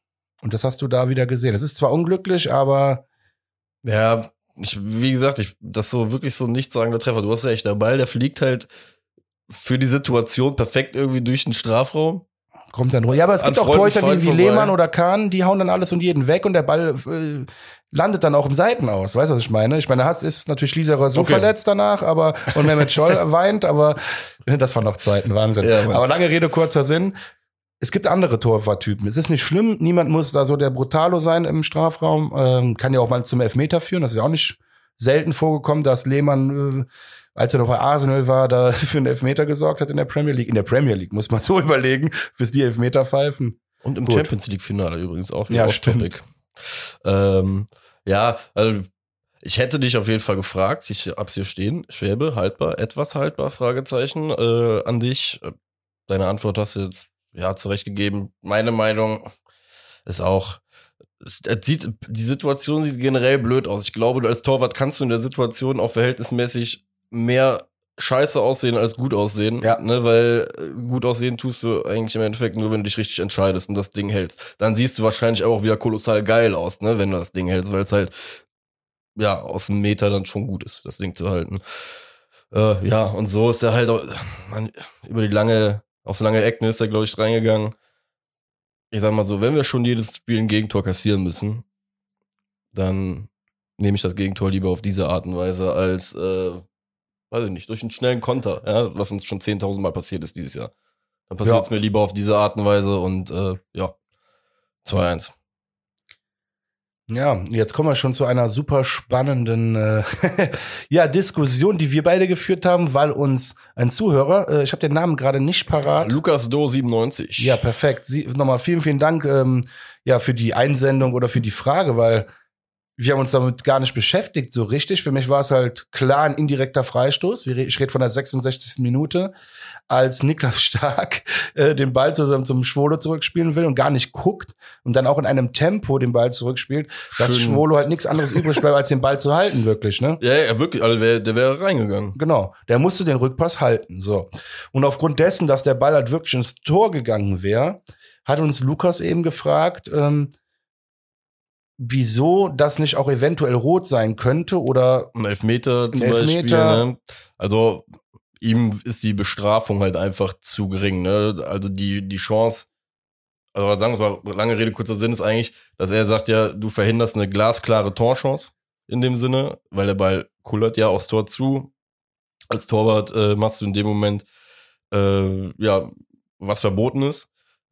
Und das hast du da wieder gesehen. Es ist zwar unglücklich, aber Ja, ich, wie gesagt, ich, das so wirklich so ein nichtssagender Treffer. Du hast recht, der Ball, der fliegt halt für die Situation perfekt irgendwie durch den Strafraum. kommt dann ruhig. Ja, aber es An gibt auch Freunden Torhüter wie, wie. Lehmann oder Kahn, die hauen dann alles und jeden weg und der Ball äh, landet dann auch im Seiten aus. Weißt du, was ich meine? Ich meine, Hass ist natürlich Lieserer so Okay. verletzt danach, aber und Mehmet Scholl *laughs* weint, aber das waren noch Zeiten, Wahnsinn. Ja, aber lange Rede, kurzer Sinn. Es gibt andere Torwarttypen. Es ist nicht schlimm, niemand muss da so der Brutalo sein im Strafraum. Ähm, kann ja auch mal zum Elfmeter führen. Das ist ja auch nicht selten vorgekommen, dass Lehmann, äh, als er noch bei Arsenal war, da *laughs* für einen Elfmeter gesorgt hat in der Premier League. In der Premier League muss man so *laughs* überlegen, bis die Elfmeter pfeifen. Und im Gut. Champions League-Finale übrigens auch. Ja, off-topic. Ähm, ja, also ich hätte dich auf jeden Fall gefragt. Ich hab's hier stehen. Schwäbe, haltbar, etwas haltbar, Fragezeichen, äh, an dich. Deine Antwort hast du jetzt, ja, zurechtgegeben. Meine Meinung ist auch, es sieht, die Situation sieht generell blöd aus. Ich glaube, du als Torwart kannst du in der Situation auch verhältnismäßig mehr scheiße aussehen als gut aussehen. Ja. Ne, weil äh, gut aussehen tust du eigentlich im Endeffekt nur, wenn du dich richtig entscheidest und das Ding hältst. Dann siehst du wahrscheinlich auch wieder kolossal geil aus, ne, wenn du das Ding hältst, weil es halt ja aus dem Meter dann schon gut ist, das Ding zu halten. Äh, ja, und so ist er halt auch, man, über die lange, aufs lange Ecken ist er, glaube ich, reingegangen. Ich sag mal so, wenn wir schon jedes Spiel ein Gegentor kassieren müssen, dann nehme ich das Gegentor lieber auf diese Art und Weise als, äh, weiß ich nicht, durch einen schnellen Konter, ja, was uns schon 10.000 Mal passiert ist dieses Jahr. Dann passiert es Ja. mir lieber auf diese Art und Weise und äh, ja, 2-1. Ja, jetzt kommen wir schon zu einer super spannenden äh, *laughs* ja, Diskussion, die wir beide geführt haben, weil uns ein Zuhörer, äh, ich habe den Namen gerade nicht parat. Lukas Do 97. Ja, perfekt. Sie, nochmal vielen, vielen Dank ähm, ja, für die Einsendung oder für die Frage, weil wir haben uns damit gar nicht beschäftigt so richtig. Für mich war es halt klar ein indirekter Freistoß. Ich rede von der 66. Minute, als Niklas *laughs* Stark äh, den Ball zusammen zum Schwolo zurückspielen will und gar nicht guckt und dann auch in einem Tempo den Ball zurückspielt, dass Schön. Schwolo halt nichts anderes übrig bleibt, als den Ball zu halten, wirklich, ne? Ja, ja, wirklich, also der, der wäre reingegangen. Genau, der musste den Rückpass halten. So. Und aufgrund dessen, dass der Ball halt wirklich ins Tor gegangen wäre, hat uns Lukas eben gefragt, ähm, wieso das nicht auch eventuell rot sein könnte oder Ein Elfmeter zum Ein Beispiel. Elfmeter. Ne? Also ihm ist die Bestrafung halt einfach zu gering. Ne? Also die, die Chance, also sagen wir mal, lange Rede, kurzer Sinn ist eigentlich, dass er sagt ja, du verhinderst eine glasklare Torchance in dem Sinne, weil der Ball kullert ja aufs Tor zu. Als Torwart äh, machst du in dem Moment äh, ja was verboten ist.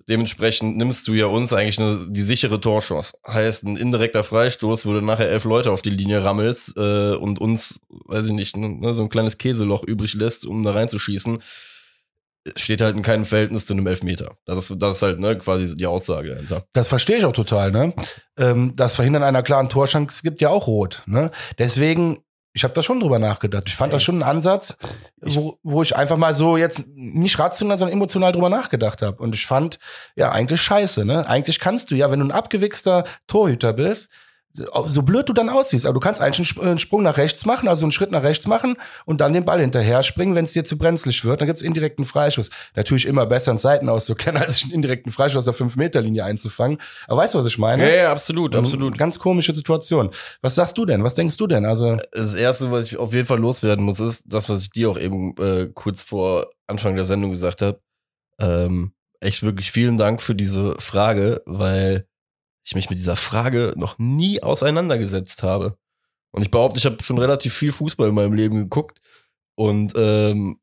Dementsprechend nimmst du ja uns eigentlich eine, die sichere Torchance. Heißt, ein indirekter Freistoß, wo du nachher elf Leute auf die Linie rammelst äh, und uns, weiß ich nicht, ne, so ein kleines Käseloch übrig lässt, um da reinzuschießen, steht halt in keinem Verhältnis zu einem Elfmeter. Das ist, das ist halt ne, quasi die Aussage dahinter. das verstehe ich auch total, ne? Ähm, das Verhindern einer klaren Torschance gibt ja auch rot, ne? Deswegen, ich habe da schon drüber nachgedacht. Ich fand das schon einen Ansatz, wo, wo ich einfach mal so jetzt nicht rational, sondern emotional drüber nachgedacht habe. Und ich fand, ja, eigentlich scheiße, ne? Eigentlich kannst du ja, wenn du ein abgewichster Torhüter bist, so blöd du dann aussiehst, aber du kannst eigentlich einen Sp- einen Sprung nach rechts machen, also einen Schritt nach rechts machen und dann den Ball hinterher springen, wenn es dir zu brenzlig wird. Dann gibt's indirekten Freischuss. Natürlich immer besser in Seiten auszukennen, *laughs* als einen indirekten Freischuss auf der 5-Meter-Linie einzufangen. Aber weißt du, was ich meine? ja, absolut, Ähm, Ganz komische Situation. Was sagst du denn? Was denkst du denn? Also, Das erste, was ich auf jeden Fall loswerden muss, ist das, was ich dir auch eben äh, kurz vor Anfang der Sendung gesagt habe. Ähm, echt wirklich vielen Dank für diese Frage, weil ich mich mit dieser Frage noch nie auseinandergesetzt habe. Und ich behaupte, ich habe schon relativ viel Fußball in meinem Leben geguckt und ähm,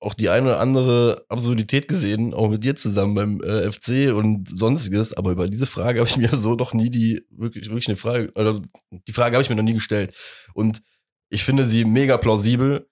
auch die eine oder andere Absurdität gesehen, auch mit dir zusammen beim äh, FC und sonstiges. Aber über diese Frage habe ich mir so noch nie die wirklich wirklich eine Frage, also die Frage habe ich mir noch nie gestellt. Und ich finde sie mega plausibel.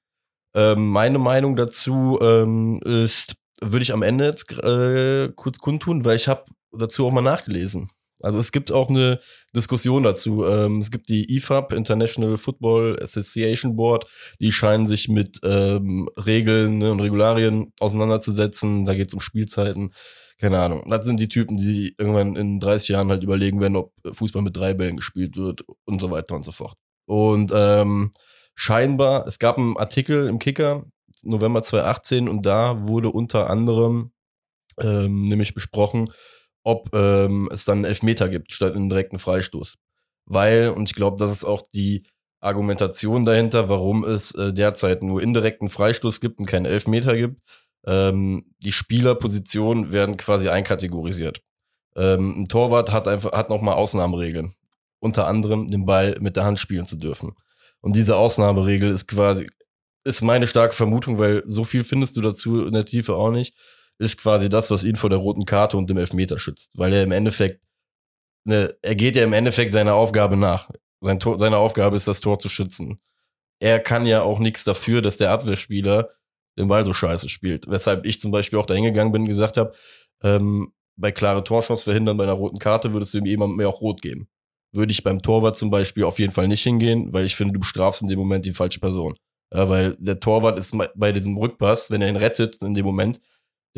Ähm, meine Meinung dazu ähm, ist, würde ich am Ende jetzt äh, kurz kundtun, weil ich habe dazu auch mal nachgelesen. Also es gibt auch eine Diskussion dazu. Ähm, es gibt die IFAB, International Football Association Board, die scheinen sich mit ähm, Regeln ne, und Regularien auseinanderzusetzen. Da geht es um Spielzeiten. Keine Ahnung. Das sind die Typen, die irgendwann in 30 Jahren halt überlegen werden, ob Fußball mit drei Bällen gespielt wird und so weiter und so fort. Und ähm, scheinbar, es gab einen Artikel im Kicker, November 2018, und da wurde unter anderem ähm, nämlich besprochen, ob ähm, es dann einen Elfmeter gibt statt einen direkten Freistoß. Weil, und ich glaube, das ist auch die Argumentation dahinter, warum es äh, derzeit nur indirekten Freistoß gibt und keinen Elfmeter gibt. Ähm, die Spielerpositionen werden quasi einkategorisiert. Ähm, ein Torwart hat einfach hat noch mal Ausnahmeregeln, unter anderem den Ball mit der Hand spielen zu dürfen. Und diese Ausnahmeregel ist quasi ist meine starke Vermutung, weil so viel findest du dazu in der Tiefe auch nicht ist quasi das, was ihn vor der roten Karte und dem Elfmeter schützt. Weil er im Endeffekt, ne, er geht ja im Endeffekt seiner Aufgabe nach. Sein Tor, seine Aufgabe ist, das Tor zu schützen. Er kann ja auch nichts dafür, dass der Abwehrspieler den Ball so scheiße spielt. Weshalb ich zum Beispiel auch dahin gegangen bin und gesagt habe, ähm, bei klare Torchance verhindern bei einer roten Karte würdest du ihm jemandem mehr auch rot geben. Würde ich beim Torwart zum Beispiel auf jeden Fall nicht hingehen, weil ich finde, du bestrafst in dem Moment die falsche Person. Ja, weil der Torwart ist bei diesem Rückpass, wenn er ihn rettet in dem Moment,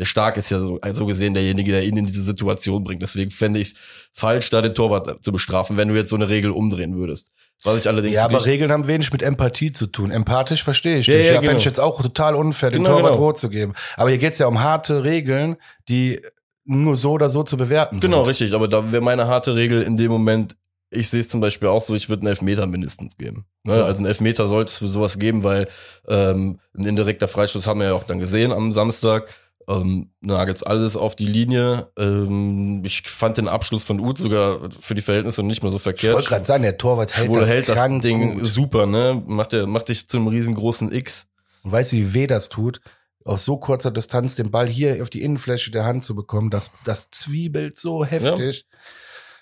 der Stark ist ja so also gesehen derjenige, der ihn in diese Situation bringt. Deswegen fände ich es falsch, da den Torwart zu bestrafen, wenn du jetzt so eine Regel umdrehen würdest. Was ich allerdings ja, aber Regeln haben wenig mit Empathie zu tun. Empathisch verstehe ich ja, dich. Ja, ja genau. fände ich jetzt auch total unfair, genau, den Torwart genau. rot zu geben. Aber hier geht's ja um harte Regeln, die nur so oder so zu bewerten genau, sind. Genau, richtig. Aber da wäre meine harte Regel in dem Moment, ich sehe es zum Beispiel auch so, ich würde einen Elfmeter mindestens geben. Ne? Ja. Also einen Elfmeter sollte es für sowas geben, weil ähm, ein indirekter Freistoß haben wir ja auch dann gesehen am Samstag ähm, Nuggets alles auf die Linie. Ähm, ich fand den Abschluss von Uth sogar für die Verhältnisse nicht mehr so verkehrt. Ich wollte gerade sagen, der Torwart hält das, hält das Ding gut. super, ne? Macht, der, macht dich zu einem riesengroßen X. Und weißt du, wie weh das tut? Aus so kurzer Distanz den Ball hier auf die Innenfläche der Hand zu bekommen, das, das zwiebelt so heftig.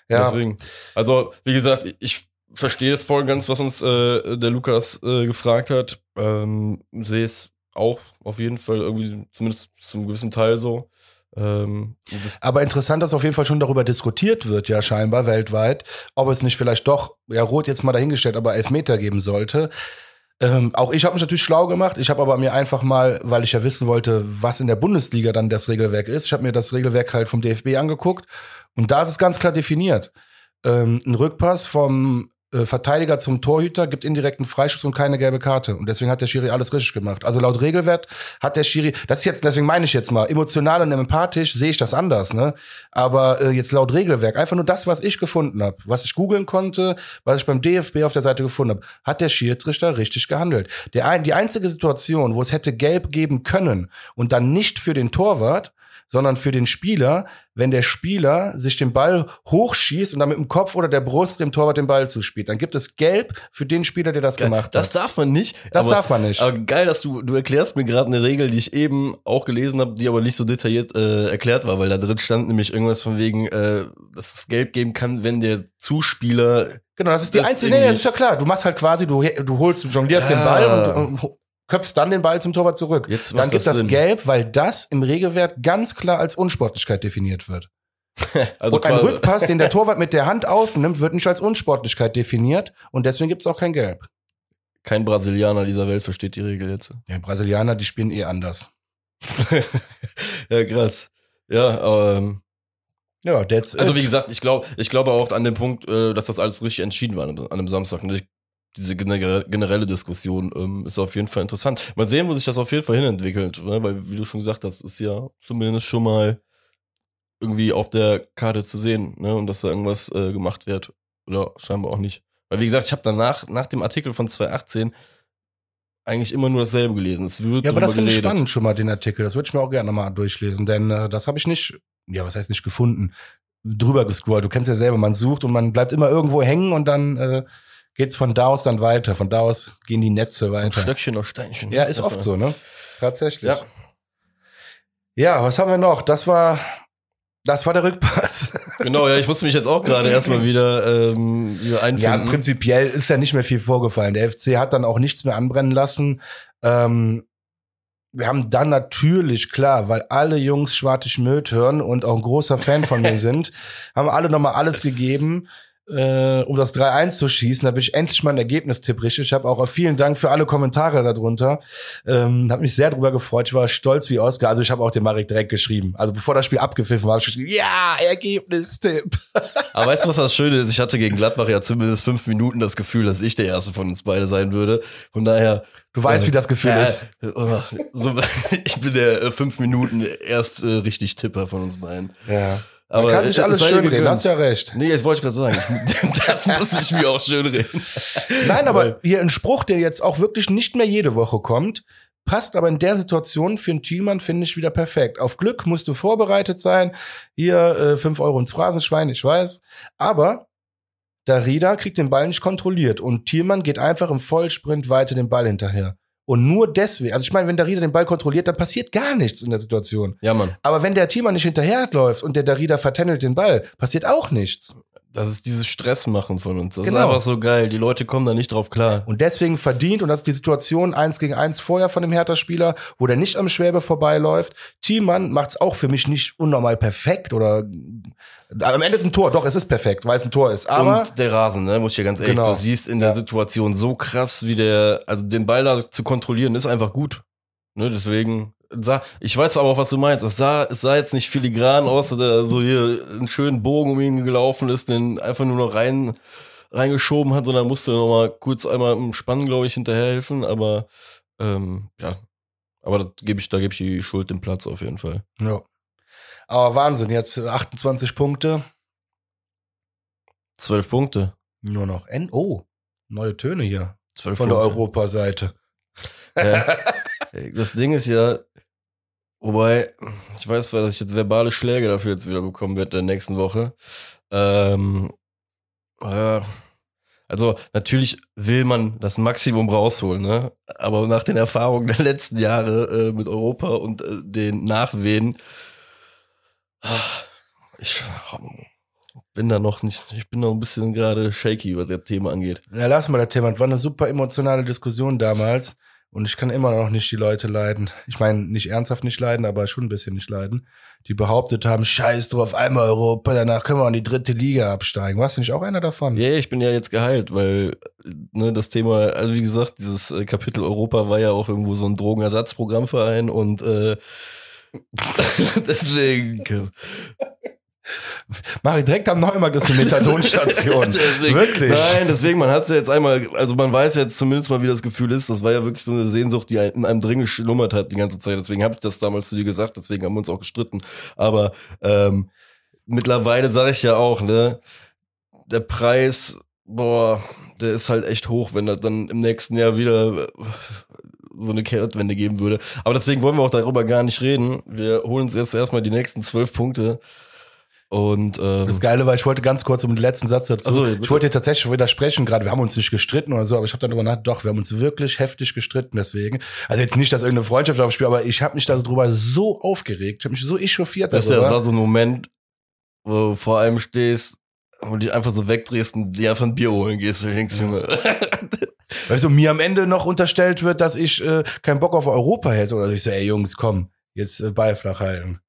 Ja. ja. Deswegen. Also, wie gesagt, ich verstehe jetzt voll ganz, was uns äh, der Lukas äh, gefragt hat. Ähm, sehe es auch auf jeden Fall irgendwie, zumindest zum gewissen Teil so. Ähm, aber interessant, dass auf jeden Fall schon darüber diskutiert wird, ja scheinbar weltweit, ob es nicht vielleicht doch, ja rot jetzt mal dahingestellt, aber Elfmeter geben sollte. Ähm, auch ich habe mich natürlich schlau gemacht. Ich habe aber mir einfach mal, weil ich ja wissen wollte, was in der Bundesliga dann das Regelwerk ist, ich habe mir das Regelwerk halt vom DFB angeguckt und da ist es ganz klar definiert. Ähm, ein Rückpass vom äh, Verteidiger zum Torhüter gibt indirekten Freischuss und keine gelbe Karte. Und deswegen hat der Schiri alles richtig gemacht. Also laut Regelwert hat der Schiri, das ist jetzt, deswegen meine ich jetzt mal, emotional und empathisch sehe ich das anders, ne? Aber äh, jetzt laut Regelwerk, einfach nur das, was ich gefunden habe, was ich googeln konnte, was ich beim DFB auf der Seite gefunden habe, hat der Schiedsrichter richtig gehandelt. Der ein, die einzige Situation, wo es hätte gelb geben können und dann nicht für den Torwart, sondern für den Spieler, wenn der Spieler sich den Ball hochschießt und dann mit dem Kopf oder der Brust dem Torwart den Ball zuspielt. Dann gibt es Gelb für den Spieler, der das geil. gemacht hat. Das darf man nicht. Das aber, darf man nicht. Aber geil, dass du, du erklärst mir gerade eine Regel, die ich eben auch gelesen habe, die aber nicht so detailliert äh, erklärt war, weil da drin stand nämlich irgendwas von wegen, äh, dass es Gelb geben kann, wenn der Zuspieler Genau, das ist die einzige, nee, das ist ja klar. Du machst halt quasi, du, du holst, du jonglierst ja. den Ball und, und köpfst dann den Ball zum Torwart zurück. Jetzt dann gibt das, das Gelb, weil das im Regelwert ganz klar als Unsportlichkeit definiert wird. *laughs* also und ein Rückpass, den der *laughs* Torwart mit der Hand aufnimmt, wird nicht als Unsportlichkeit definiert und deswegen gibt es auch kein Gelb. Kein Brasilianer dieser Welt versteht die Regel jetzt. Ja, Brasilianer, die spielen eh anders. *laughs* ja, krass. Ja, ähm, ja, that's Also wie gesagt, ich glaube, ich glaube auch an dem Punkt, äh, dass das alles richtig entschieden war an einem Samstag. Ich diese generelle Diskussion ähm, ist auf jeden Fall interessant. Mal sehen, wo sich das auf jeden Fall hinentwickelt, ne? weil, wie du schon gesagt hast, ist ja zumindest schon mal irgendwie auf der Karte zu sehen, ne? Und dass da irgendwas äh, gemacht wird. Oder scheinbar auch nicht. Weil, wie gesagt, ich habe danach, nach dem Artikel von 2018, eigentlich immer nur dasselbe gelesen. Es wird Ja, aber das finde ich spannend schon mal, den Artikel. Das würde ich mir auch gerne mal durchlesen, denn äh, das habe ich nicht, ja, was heißt nicht gefunden, drüber gescrollt. Du kennst ja selber, man sucht und man bleibt immer irgendwo hängen und dann äh, geht's von da aus dann weiter. Von da aus gehen die Netze weiter. Stöckchen auf Steinchen. Ja, ist oft so, ne? Tatsächlich. Ja. Ja, was haben wir noch? Das war, das war der Rückpass. *laughs* Genau, ja, ich musste mich jetzt auch gerade erstmal wieder, ähm, wieder Ja, einfinden. prinzipiell ist ja nicht mehr viel vorgefallen. Der FC hat dann auch nichts mehr anbrennen lassen. Ähm, wir haben dann natürlich, klar, weil alle Jungs Schwartig Möd hören und auch ein großer Fan von mir *laughs* sind, haben alle nochmal alles gegeben, äh, um das 3-1 zu schießen. Da bin ich endlich mal ein Ergebnistipp richtig. Ich habe auch vielen Dank für alle Kommentare darunter. Ähm, habe mich sehr drüber gefreut. Ich war stolz wie Oscar. Also ich habe auch dem Marek direkt geschrieben. Also bevor das Spiel abgepfiffen war, habe ich geschrieben, ja, Ergebnistipp. *laughs* Aber weißt du, was das Schöne ist? Ich hatte gegen Gladbach ja zumindest fünf Minuten das Gefühl, dass ich der Erste von uns beide sein würde. Von daher. Du weißt, wie das Gefühl äh, ist. oh, so, *laughs* ich bin der äh, fünf Minuten erst äh, richtig Tipper von uns beiden. Ja. Aber Man kann sich es alles sei dir schön reden, gegönnt. hast ja recht. Nee, das wollte ich gerade sagen. *laughs* Das muss ich mir auch schön reden. Nein, aber hier ein Spruch, der jetzt auch wirklich nicht mehr jede Woche kommt, passt aber in der Situation für einen Thielmann, finde ich, wieder perfekt. Auf Glück musst du vorbereitet sein. Hier äh, 5 Euro ins Phrasenschwein, ich weiß. Aber Darida kriegt den Ball nicht kontrolliert und Thielmann geht einfach im Vollsprint weiter den Ball hinterher. Und nur deswegen, also ich meine, wenn Darida den Ball kontrolliert, dann passiert gar nichts in der Situation. Ja, Mann. Aber wenn der Thielmann nicht hinterherläuft und der Darida vertändelt den Ball, passiert auch nichts. Das ist dieses Stressmachen von uns. Das Genau. ist einfach so geil. Die Leute kommen da nicht drauf klar. Und deswegen verdient, und das ist die Situation eins gegen eins vorher von dem Hertha-Spieler, wo der nicht am Schwäbe vorbeiläuft. Thiemann macht's auch für mich nicht unnormal perfekt oder am Ende ist ein Tor, doch, es ist perfekt, weil es ein Tor ist. Aber und der Rasen, ne, muss ich dir ganz ehrlich, Genau. du siehst in der Situation so krass, wie der, also den Ball da zu kontrollieren, ist einfach gut. Ne, deswegen, sah, ich weiß aber auch, was du meinst. Es sah, es sah jetzt nicht filigran aus, dass er so hier einen schönen Bogen um ihn gelaufen ist, den einfach nur noch rein, reingeschoben hat, sondern musste noch mal kurz einmal im Spannen, glaube ich, hinterherhelfen, aber, ähm, ja. Aber da gebe ich, da gebe ich die Schuld dem Platz auf jeden Fall. ja. Aber Wahnsinn, jetzt 28 Punkte, Zwölf Punkte. nur noch N. Oh, neue Töne hier Zwölf von der Punkte. Europaseite. Ja. *laughs* Das Ding ist ja, wobei, ich weiß zwar, dass ich jetzt verbale Schläge dafür jetzt wieder bekommen werde in der nächsten Woche. Ähm, äh, also natürlich will man das Maximum rausholen, ne? Aber nach den Erfahrungen der letzten Jahre äh, mit Europa und äh, den Nachwehen, ah, ich bin da noch nicht, ich bin noch ein bisschen gerade shaky, was das Thema angeht. Ja, lass mal das Thema. Das war eine super emotionale Diskussion damals. Und ich kann immer noch nicht die Leute leiden. Ich meine, nicht ernsthaft nicht leiden, aber schon ein bisschen nicht leiden. Die behauptet haben, scheiß drauf, einmal Europa, danach können wir in die dritte Liga absteigen. Warst du nicht auch einer davon? Ja, ich bin ja jetzt geheilt, weil ne, das Thema, also wie gesagt, dieses äh, Kapitel Europa war ja auch irgendwo so ein Drogenersatzprogrammverein und äh, *laughs* deswegen Mach ich direkt am Neumarkt, ist eine Methadonstation. *laughs* Wirklich? Nein, deswegen, man hat es ja jetzt einmal, also man weiß jetzt zumindest mal, wie das Gefühl ist. Das war ja wirklich so eine Sehnsucht, die in einem dringend schlummert hat die ganze Zeit. Deswegen habe ich das damals zu dir gesagt, deswegen haben wir uns auch gestritten. Aber ähm, mittlerweile sage ich ja auch, ne, der Preis, boah, der ist halt echt hoch, wenn das dann im nächsten Jahr wieder äh, so eine Kehrtwende geben würde. Aber deswegen wollen wir auch darüber gar nicht reden. Wir holen uns jetzt erstmal die nächsten zwölf Punkte. Und ähm, Das Geile war, ich wollte ganz kurz um den letzten Satz dazu. Ach so, bitte. ich wollte dir tatsächlich widersprechen, gerade wir haben uns nicht gestritten oder so, aber ich habe dann darüber nachgedacht, doch, wir haben uns wirklich heftig gestritten deswegen. Also jetzt nicht, dass irgendeine Freundschaft aufs Spiel, aber ich habe mich darüber so aufgeregt, ich habe mich so echauffiert das darüber. war so ein Moment, wo du vor einem stehst und dich einfach so wegdrehst und dir einfach ein Bier holen gehst. Du denkst, Junge, *laughs* Weißt du, mir am Ende noch unterstellt wird, dass ich äh, keinen Bock auf Europa hätte. Oder ich so, ey Jungs, komm, jetzt äh, Ball flach halten.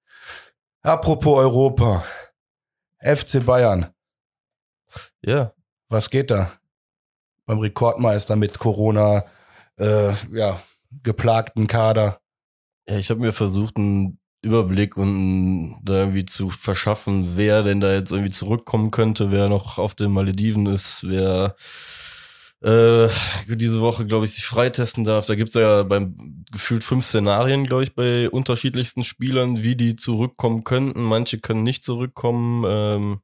Apropos Europa. FC Bayern, ja, was geht da? Beim Rekordmeister mit Corona, äh, ja, geplagten Kader. ja, ich habe mir versucht, einen Überblick und da irgendwie zu verschaffen, wer denn da jetzt irgendwie zurückkommen könnte, wer noch auf den Malediven ist, wer äh, diese Woche, glaube ich, sich freitesten darf. Da gibt's ja beim gefühlt fünf Szenarien, glaube ich, bei unterschiedlichsten Spielern, wie die zurückkommen könnten. Manche können nicht zurückkommen. Ähm,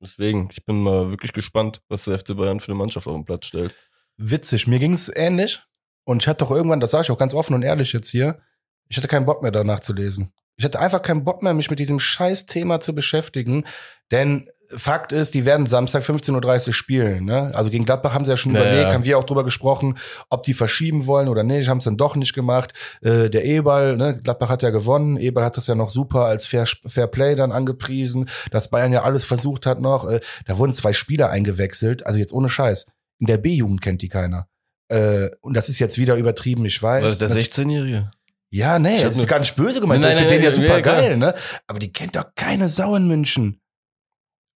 deswegen, ich bin mal wirklich gespannt, was der FC Bayern für eine Mannschaft auf den Platz stellt. Witzig, mir ging's ähnlich. Und ich hatte doch irgendwann, das sage ich auch ganz offen und ehrlich jetzt hier, ich hatte keinen Bock mehr danach zu lesen. Ich hatte einfach keinen Bock mehr, mich mit diesem scheiß Thema zu beschäftigen. Denn Fakt ist, die werden Samstag 15.30 Uhr spielen. Ne? Also gegen Gladbach haben sie ja schon Naja. überlegt, haben wir auch drüber gesprochen, ob die verschieben wollen oder nicht, haben es dann doch nicht gemacht. Äh, der Eberl, ne? Gladbach hat ja gewonnen, Eberl hat das ja noch super als Fair, Fair Play dann angepriesen, dass Bayern ja alles versucht hat noch. Äh, da wurden zwei Spieler eingewechselt, also jetzt ohne Scheiß. In der B-Jugend kennt die keiner. Äh, und das ist jetzt wieder übertrieben, ich weiß. Was ist der Das- 16-Jährige? ja, nee, Ich das ist gar nicht böse gemeint. Nein, das ist nein, den ja nein, super geil, ne? Aber die kennt doch keine Sau in München.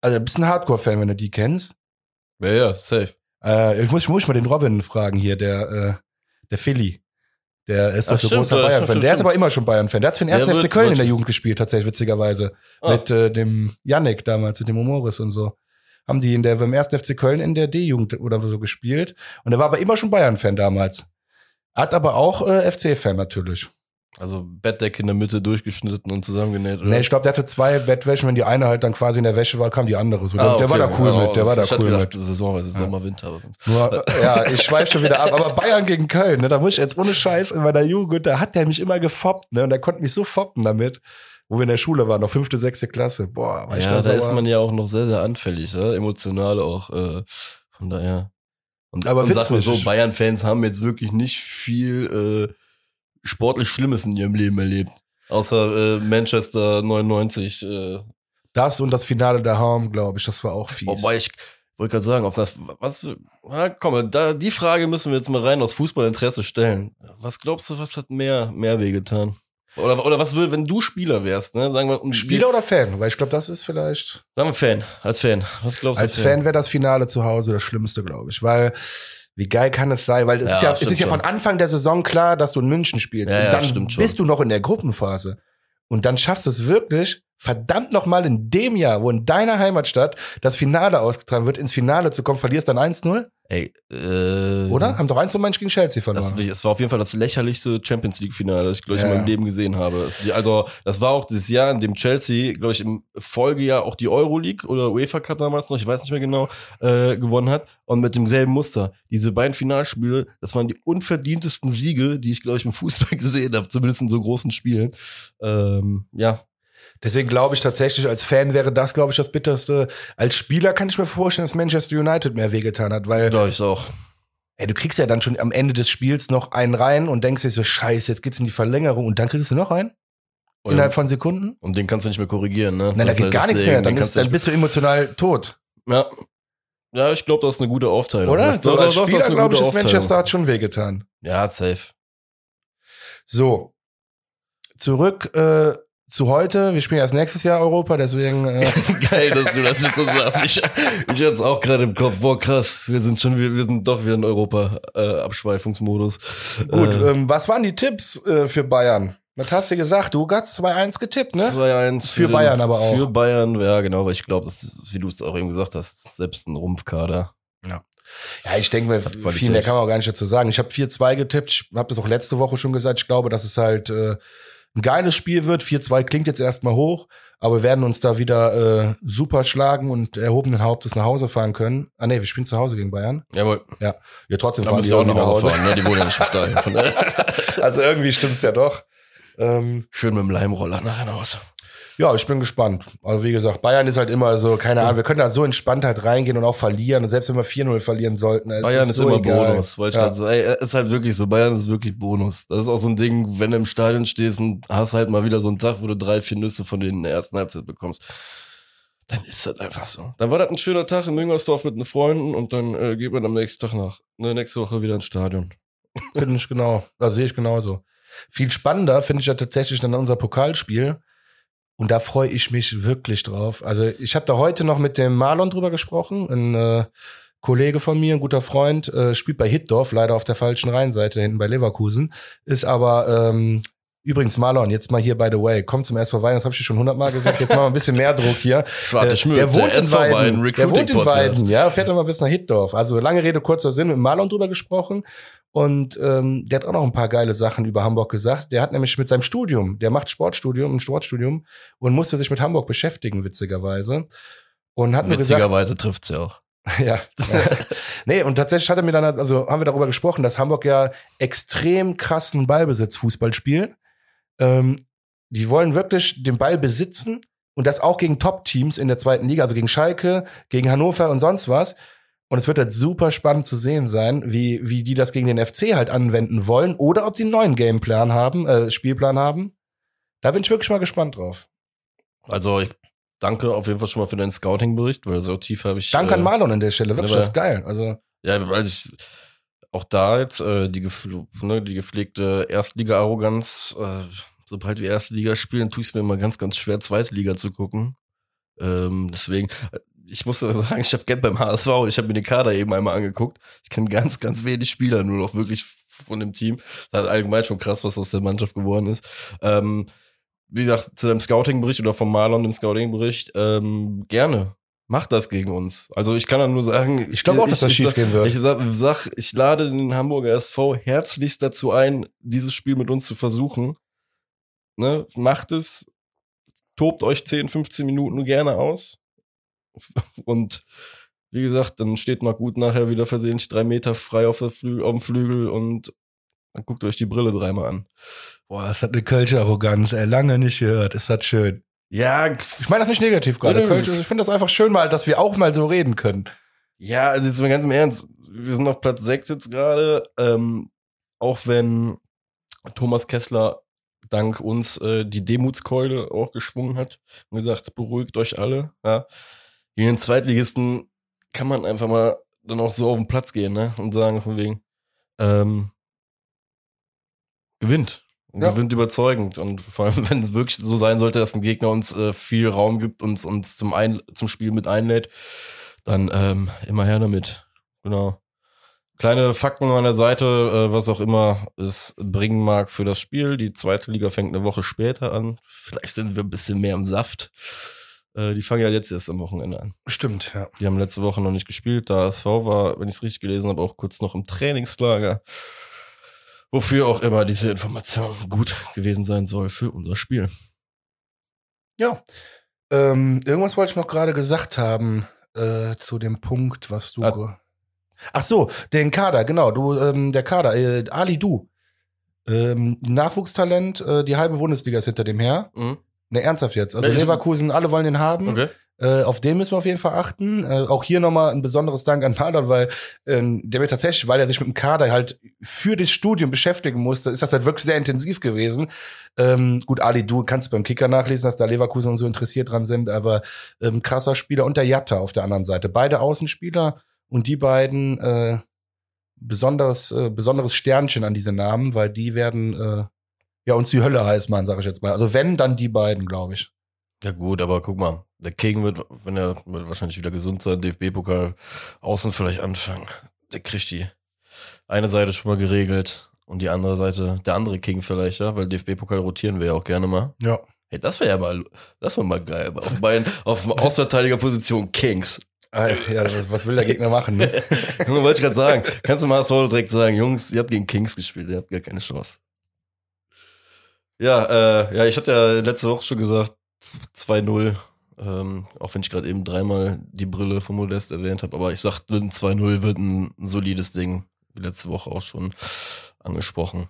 Also, du bist ein Hardcore-Fan, wenn du die kennst. Ja, ja, safe. Äh, ich muss, ich muss mal den Robin fragen hier, der, äh, der Philly. Der ist doch so stimmt, großer Bayern-Fan. Der ist aber immer schon Bayern-Fan. Der hat für den ersten FC wird- Köln in wird- der Jugend gespielt, tatsächlich, witzigerweise. Ah. Mit äh, dem Yannick damals, mit dem Omoris und so. Haben die in der, beim ersten FC Köln in der D-Jugend oder so gespielt. Und er war aber immer schon Bayern-Fan damals. Hat aber auch äh, FC-Fan natürlich. Also Bettdecke in der Mitte durchgeschnitten und zusammengenäht. Oder? Nee, ich glaube, der hatte zwei Bettwäschen. Wenn die eine halt dann quasi in der Wäsche war, kam die andere. So, der, Ah, der war da okay. cool Ja, mit. Der war da cool gedacht, mit. Saisonweise Ja. Sommer, Winter. Nur, *laughs* ja, ich schweife schon wieder ab. Aber Bayern gegen Köln, ne, da muss ich jetzt ohne Scheiß in meiner Jugend, da hat der mich immer gefoppt, ne, und der konnte mich so foppen damit, wo wir in der Schule waren, noch fünfte, sechste Klasse. Boah, war ich Ja, da da ist man ja auch noch sehr, sehr anfällig, ja? emotional auch. Äh, von daher. Und, Aber und sag mal so, Bayern-Fans haben jetzt wirklich nicht viel äh, sportlich Schlimmes in ihrem Leben erlebt. Außer äh, Manchester 99. Äh, Das und das Finale der Harm, glaube ich, das war auch fies. wobei ich wollte gerade sagen, auf das, was, na, komm, da, die Frage müssen wir jetzt mal rein aus Fußballinteresse stellen. Was glaubst du, was hat mehr, mehr wehgetan? Oder, oder was würde, wenn du Spieler wärst, ne? Sagen wir, um Spieler oder Fan? Weil ich glaube, das ist vielleicht. Sagen wir Fan, als Fan. Was glaubst du? Als Fan wäre das Finale zu Hause das Schlimmste, glaube ich. Weil, wie geil kann es sein? Weil es ist Ja, ja, es ist ja von. Anfang der Saison klar, dass du in München spielst. Ja, und ja, dann stimmt schon. bist du noch in der Gruppenphase. Und dann schaffst du es wirklich, verdammt nochmal in dem Jahr, wo in deiner Heimatstadt das Finale ausgetragen wird, ins Finale zu kommen, verlierst dann 1-0, Ey, äh, oder? Haben doch 1 0 Mensch gegen Chelsea verloren. Das, das war auf jeden Fall das lächerlichste Champions League-Finale, das ich, glaube ich, Ja. in meinem Leben gesehen habe. Also, das war auch das Jahr, in dem Chelsea, glaube ich, im Folgejahr auch die Euroleague oder UEFA Cup damals noch, ich weiß nicht mehr genau, äh, gewonnen hat. Und mit demselben Muster. Diese beiden Finalspiele, das waren die unverdientesten Siege, die ich, glaube ich, im Fußball *laughs* gesehen habe, zumindest in so großen Spielen. Ähm, ja, Deswegen glaube ich tatsächlich, als Fan wäre das, glaube ich, das Bitterste. Als Spieler kann ich mir vorstellen, dass Manchester United mehr wehgetan hat, weil glaube ich auch. ey, du kriegst ja dann schon am Ende des Spiels noch einen rein und denkst dir so, scheiße, jetzt geht's in die Verlängerung und dann kriegst du noch einen innerhalb von Sekunden. Und den kannst du nicht mehr korrigieren, ne? Nein, da Das geht halt gar das nichts Ding. mehr. Dann, ist, dann bist du emotional tot, Ja. Ja, ich glaube, das ist eine gute Aufteilung. oder? Das, So, als doch, Spieler, das glaube ich, ist Manchester hat schon wehgetan. Ja, safe. So, zurück äh, zu heute. Wir spielen erst nächstes Jahr Europa, deswegen äh, *laughs* Geil, dass du das jetzt so sagst. Ich, ich hatte es auch gerade im Kopf. Boah, krass. Wir sind schon, wir, wir sind doch wieder in Europa äh, Abschweifungsmodus. gut. Äh, Ähm, was waren die Tipps äh, für Bayern? Was hast du gesagt? Du hast 2-1 getippt, ne? 2-1 Für Bayern aber auch. Für Bayern, ja, genau, weil ich glaube, das ist, wie du es auch eben gesagt hast, selbst ein Rumpfkader. Ja, ich denke mir, viel mehr kann man auch gar nicht dazu sagen. Ich habe 4-2 getippt. Ich habe das auch letzte Woche schon gesagt. Ich glaube, dass es halt äh, ein geiles Spiel wird. 4-2 klingt jetzt erstmal hoch, aber wir werden uns da wieder äh, super schlagen und erhobenen Hauptes nach Hause fahren können. Ah nee, wir spielen zu Hause gegen Bayern. Jawohl. Ja, trotzdem Da fahren die ihr auch nach Hause fahren, ne? Die wohnen ja nicht im Stadion. *laughs* Also irgendwie stimmt's ja doch. Ähm, Schön mit dem Leimroller nachher nach Hause. Ja, ich bin gespannt. Also wie gesagt, Bayern ist halt immer so, keine Ahnung, wir können da so entspannt halt reingehen und auch verlieren. Und selbst wenn wir 4-0 verlieren sollten, es Bayern ist, so immer egal. Bonus, weil ich Ja. so, ey, ist halt wirklich so, Bayern ist wirklich Bonus. Das ist auch so ein Ding, wenn du im Stadion stehst und hast halt mal wieder so einen Tag, wo du drei, vier Nüsse von denen in der ersten Halbzeit bekommst. Dann ist das einfach so. Dann war das ein schöner Tag in Müngersdorf mit den Freunden und dann äh, geht man am nächsten Tag nach, ne, nächste Woche wieder ins Stadion. Finde ich genau. Da sehe ich genauso. Viel spannender finde ich ja tatsächlich dann unser Pokalspiel. Und da freue ich mich wirklich drauf. Also ich habe da heute noch mit dem Marlon drüber gesprochen. Ein äh, Kollege von mir, ein guter Freund, äh, spielt bei Hitdorf, leider auf der falschen Rheinseite, hinten bei Leverkusen. Ist aber, ähm, übrigens Marlon, jetzt mal hier by the way, komm zum SV Weiden, das habe ich dir schon hundertmal gesagt, jetzt machen wir ein bisschen mehr Druck hier. *laughs* Schwarte Äh, Schmöd, der wohnt in SV Weiden. Weiden Der wohnt in. Weiden, ja, fährt immer bis nach Hitdorf. Also lange Rede, kurzer Sinn, mit Marlon drüber gesprochen. Und ähm, der hat auch noch ein paar geile Sachen über Hamburg gesagt. Der hat nämlich mit seinem Studium, der macht Sportstudium, ein Sportstudium und musste sich mit Hamburg beschäftigen, witzigerweise. Und hat mir gesagt, Witzigerweise trifft's ja auch. *laughs* Ja. *laughs* nee, und tatsächlich hat er mir dann, also haben wir darüber gesprochen, dass Hamburg ja extrem krassen Ballbesitz Fußball spielt. Ähm, die wollen wirklich den Ball besitzen und das auch gegen Top-Teams in der zweiten Liga, also gegen Schalke, gegen Hannover und sonst was. Und es wird halt super spannend zu sehen sein, wie, wie die das gegen den FC halt anwenden wollen oder ob sie einen neuen Gameplan haben, äh, Spielplan haben. Da bin ich wirklich mal gespannt drauf. Also ich danke auf jeden Fall schon mal für deinen Scouting-Bericht, weil so tief habe ich. Danke äh, an Marlon an der Stelle, wirklich, das ist geil. Also, Ja, weil ich auch da jetzt äh, die, gefl- ne, die gepflegte Erstliga-Arroganz, äh, sobald wir erste Liga spielen, tue ich es mir immer ganz, ganz schwer, zweite Liga zu gucken. Ähm, deswegen, äh, ich muss *laughs* sagen, ich habe gern beim HSV, ich habe mir den Kader eben einmal angeguckt. Ich kenne ganz, ganz wenig Spieler, nur noch wirklich von dem Team. Das ist allgemein schon krass, was aus der Mannschaft geworden ist. Ähm, wie gesagt, zu dem Scouting-Bericht oder vom Marlon dem Scouting-Bericht, ähm, gerne. Macht das gegen uns. Also ich kann da nur sagen, ich glaube auch, dass das schief gehen wird. ich sag, sag, ich lade den Hamburger SV herzlichst dazu ein, dieses Spiel mit uns zu versuchen. Ne? Macht es, tobt euch 10, 15 Minuten gerne aus. *laughs* Und wie gesagt, dann steht mal gut nachher wieder versehentlich drei Meter frei auf, Flü auf dem Flügel und dann guckt euch die Brille dreimal an. Boah, das hat eine Kölsche Arroganz, ey, lange nicht gehört. Ist das schön. Ja, Ich meine das nicht negativ gerade. Nö. Kölsch, ich finde das einfach schön mal, dass wir auch mal so reden können. Ja, also jetzt mal ganz im Ernst. Wir sind auf Platz 6 jetzt gerade. Ähm, auch wenn Thomas Kessler dank uns äh, die Demutskeule auch geschwungen hat und gesagt, beruhigt euch alle. Ja. Gegen den Zweitligisten kann man einfach mal dann auch so auf den Platz gehen ne? und sagen von wegen, ähm, gewinnt. Und Ja. Gewinnt überzeugend. Und vor allem, *laughs* wenn es wirklich so sein sollte, dass ein Gegner uns äh, viel Raum gibt, uns, uns zum, ein zum Spiel mit einlädt, dann ähm, immer her damit. Genau. Kleine Fakten an der Seite, äh, was auch immer es bringen mag für das Spiel. Die zweite Liga fängt eine Woche später an. Vielleicht sind wir ein bisschen mehr im Saft. Äh, die fangen ja jetzt erst am Wochenende an. Stimmt, ja. Die haben letzte Woche noch nicht gespielt. Da ASV war, wenn ich es richtig gelesen habe, auch kurz noch im Trainingslager. Wofür auch immer diese Information gut gewesen sein soll für unser Spiel. Ja. Ähm, irgendwas wollte ich noch gerade gesagt haben äh, zu dem Punkt, was du. Ah. Ach so, den Kader, genau. Du, ähm, der Kader, äh, Ali Du. Ähm, Nachwuchstalent, äh, die halbe Bundesliga ist hinter dem her. Mhm. Ne, ernsthaft jetzt. Also Leverkusen, alle wollen den haben. Okay. Äh, auf den müssen wir auf jeden Fall achten. Äh, auch hier nochmal ein besonderes Dank an Marlon, weil ähm, der wird tatsächlich, weil er sich mit dem Kader halt für das Studium beschäftigen musste, ist das halt wirklich sehr intensiv gewesen. Ähm, gut, Ali, du kannst beim Kicker nachlesen, dass da Leverkusen und so interessiert dran sind, aber ähm, krasser Spieler und der Jatta auf der anderen Seite. Beide Außenspieler und die beiden äh, besonderes, äh, besonderes Sternchen an diese Namen, weil die werden äh, ja uns die Hölle heiß machen, sage ich jetzt mal. Also wenn, dann die beiden, glaube ich. Ja gut, aber guck mal, der King wird, wenn er wird wahrscheinlich wieder gesund sein, DFB-Pokal außen vielleicht anfangen. Der kriegt die eine Seite schon mal geregelt und die andere Seite, der andere King vielleicht, ja, weil DFB-Pokal rotieren wir ja auch gerne mal. Ja. Hey, das wäre ja mal, das wäre mal geil. Auf beiden, auf *laughs* Außenverteidigerposition Kings. Ja, was, will der Gegner machen? Ne? *laughs* Wollte ich gerade sagen. Kannst du mal so direkt sagen, Jungs, ihr habt gegen Kings gespielt, ihr habt gar keine Chance. Ja, äh, ja, ich hatte ja letzte Woche schon gesagt, 2-0. Ähm, auch wenn ich gerade eben dreimal die Brille von Modest erwähnt habe, aber ich sagte, ein 2-0 wird ein, ein solides Ding. Wie letzte Woche auch schon angesprochen.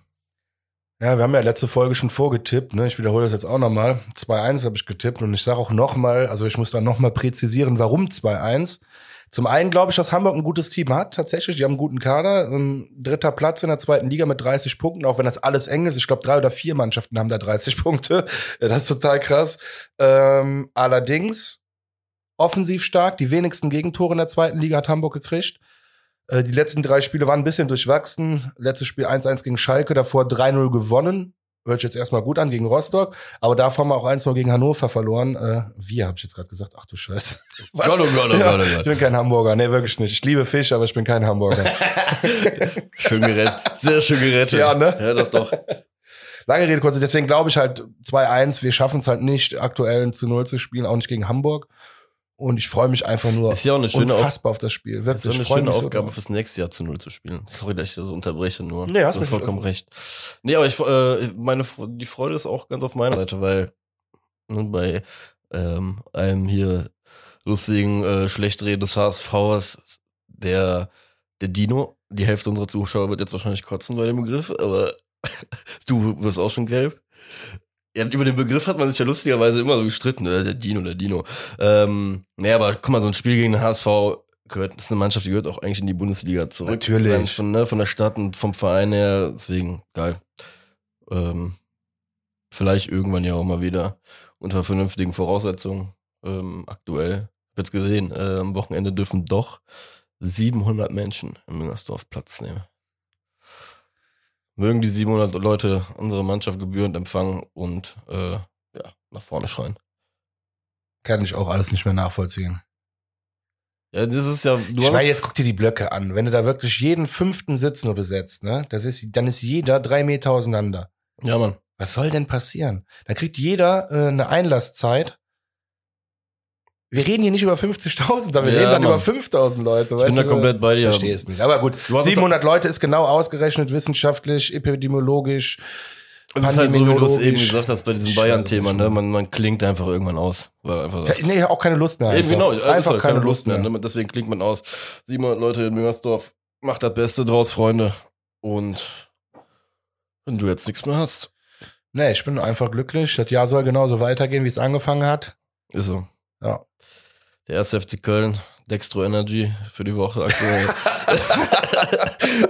Ja, wir haben ja letzte Folge schon vorgetippt, ne? Ich wiederhole das jetzt auch nochmal. 2-1 habe ich getippt und ich sage auch nochmal, also ich muss da nochmal präzisieren, warum 2-1. Zum einen glaube ich, dass Hamburg ein gutes Team hat, tatsächlich. Die haben einen guten Kader. Ähm, dritter Platz in der zweiten Liga mit 30 Punkten, auch wenn das alles eng ist. Ich glaube, drei oder vier Mannschaften haben da 30 *laughs* Punkte. Ja, Das ist total krass. Ähm, allerdings offensiv stark. Die wenigsten Gegentore in der zweiten Liga hat Hamburg gekriegt. Äh, Die letzten drei Spiele waren ein bisschen durchwachsen. Letztes Spiel 1-1 gegen Schalke, davor 3-0 gewonnen. Hört sich jetzt erstmal gut an gegen Rostock. Aber davor haben wir auch 1-0 gegen Hannover verloren. Äh, wir, habe ich jetzt gerade gesagt. Ach du Scheiße. Gott, oh Gott, oh Gott, Ich bin kein Hamburger. Nee, wirklich nicht. Ich liebe Fisch, aber ich bin kein Hamburger. *laughs* Schön gerettet. Sehr schön gerettet. Ja, ne? Ja, doch, doch. Lange Rede, kurz. Deswegen glaube ich halt 2-1. Wir schaffen es halt nicht, aktuell zu 0 zu spielen, auch nicht gegen Hamburg. Und ich freue mich einfach nur Ist ja auch eine schöne unfassbar auf das Spiel. Das ist Wirklich. eine schöne so Aufgabe drauf. fürs nächste Jahr zu Null zu spielen. *laughs* Sorry, dass ich das so unterbreche nur. Nee, hast du mich- vollkommen recht. Nee, aber ich, äh, meine, die Freude ist auch ganz auf meiner Seite, weil nun bei ähm, einem hier lustigen äh, Schlechtreden des HSV, der, der Dino, die Hälfte unserer Zuschauer wird jetzt wahrscheinlich kotzen bei dem Begriff, aber *laughs* du wirst auch schon gelb. Ja, über den Begriff hat man sich ja lustigerweise immer so gestritten, äh, der Dino, der Dino. Ähm, naja, aber guck mal, so ein Spiel gegen den HSV gehört, das ist eine Mannschaft, die gehört auch eigentlich in die Bundesliga zurück. Natürlich. Von, ne, von der Stadt und vom Verein her, deswegen geil. Ähm, vielleicht irgendwann ja auch mal wieder unter vernünftigen Voraussetzungen. Ähm, aktuell. Ich jetzt gesehen, äh, am Wochenende dürfen doch 700 Menschen im Müngersdorf Platz nehmen. Mögen die 700 Leute unsere Mannschaft gebührend empfangen und äh, ja, nach vorne schreien. Kann ich auch alles nicht mehr nachvollziehen. Ja, das ist ja. Du ich meine, jetzt guck dir die Blöcke an. Wenn du da wirklich jeden fünften Sitz nur besetzt, ne, das ist, dann ist jeder drei Meter auseinander. Ja, Mann. Was soll denn passieren? Da kriegt jeder äh, eine Einlasszeit. Wir reden hier nicht über 50.000, aber wir Ja, reden dann Mann. über 5.000 Leute. Ich bin da komplett bei Ich dir. verstehe es nicht. Aber gut, Du hast es 700 Leute ist genau ausgerechnet, wissenschaftlich, epidemiologisch. Das ist halt so, wie du es eben gesagt hast bei diesem Ich Bayern-Thema, ne? mehr. Man, man klingt einfach irgendwann aus. Weil einfach Ja, nee, auch keine Lust mehr. Eben genau, einfach halt keine Lust mehr. Ne? Deswegen klingt man aus. 700 Leute in Müngersdorf, macht das Beste draus, Freunde. Und wenn du jetzt nichts mehr hast, Nee, ich bin einfach glücklich. Das Jahr soll genauso weitergehen, wie es angefangen hat. ist so. Ja. Der erste FC Köln, Dextro Energy für die Woche aktuell. *laughs*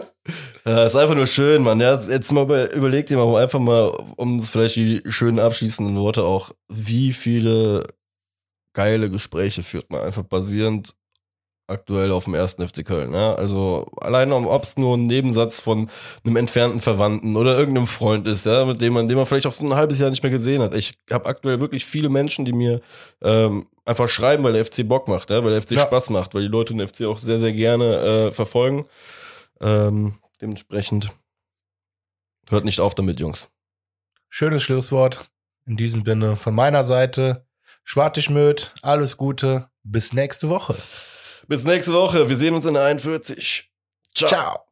ja, ist einfach nur schön, Mann. Ja, jetzt mal über, überleg dir mal einfach mal, um vielleicht die schönen abschließenden Worte auch, wie viele geile Gespräche führt man einfach basierend aktuell auf dem ersten FC Köln. Ja? Also alleine ob es nur ein Nebensatz von einem entfernten Verwandten oder irgendeinem Freund ist, ja, mit dem man, den man vielleicht auch so ein halbes Jahr nicht mehr gesehen hat. Ich habe aktuell wirklich viele Menschen, die mir ähm, einfach schreiben, weil der FC Bock macht, ja? weil der FC Ja. Spaß macht, weil die Leute den FC auch sehr, sehr gerne äh, verfolgen. Ähm, dementsprechend hört nicht auf damit, Jungs. Schönes Schlusswort. In diesem Sinne von meiner Seite. Schwartig alles Gute. Bis nächste Woche. Bis nächste Woche. Wir sehen uns in der 41. Ciao. Ciao.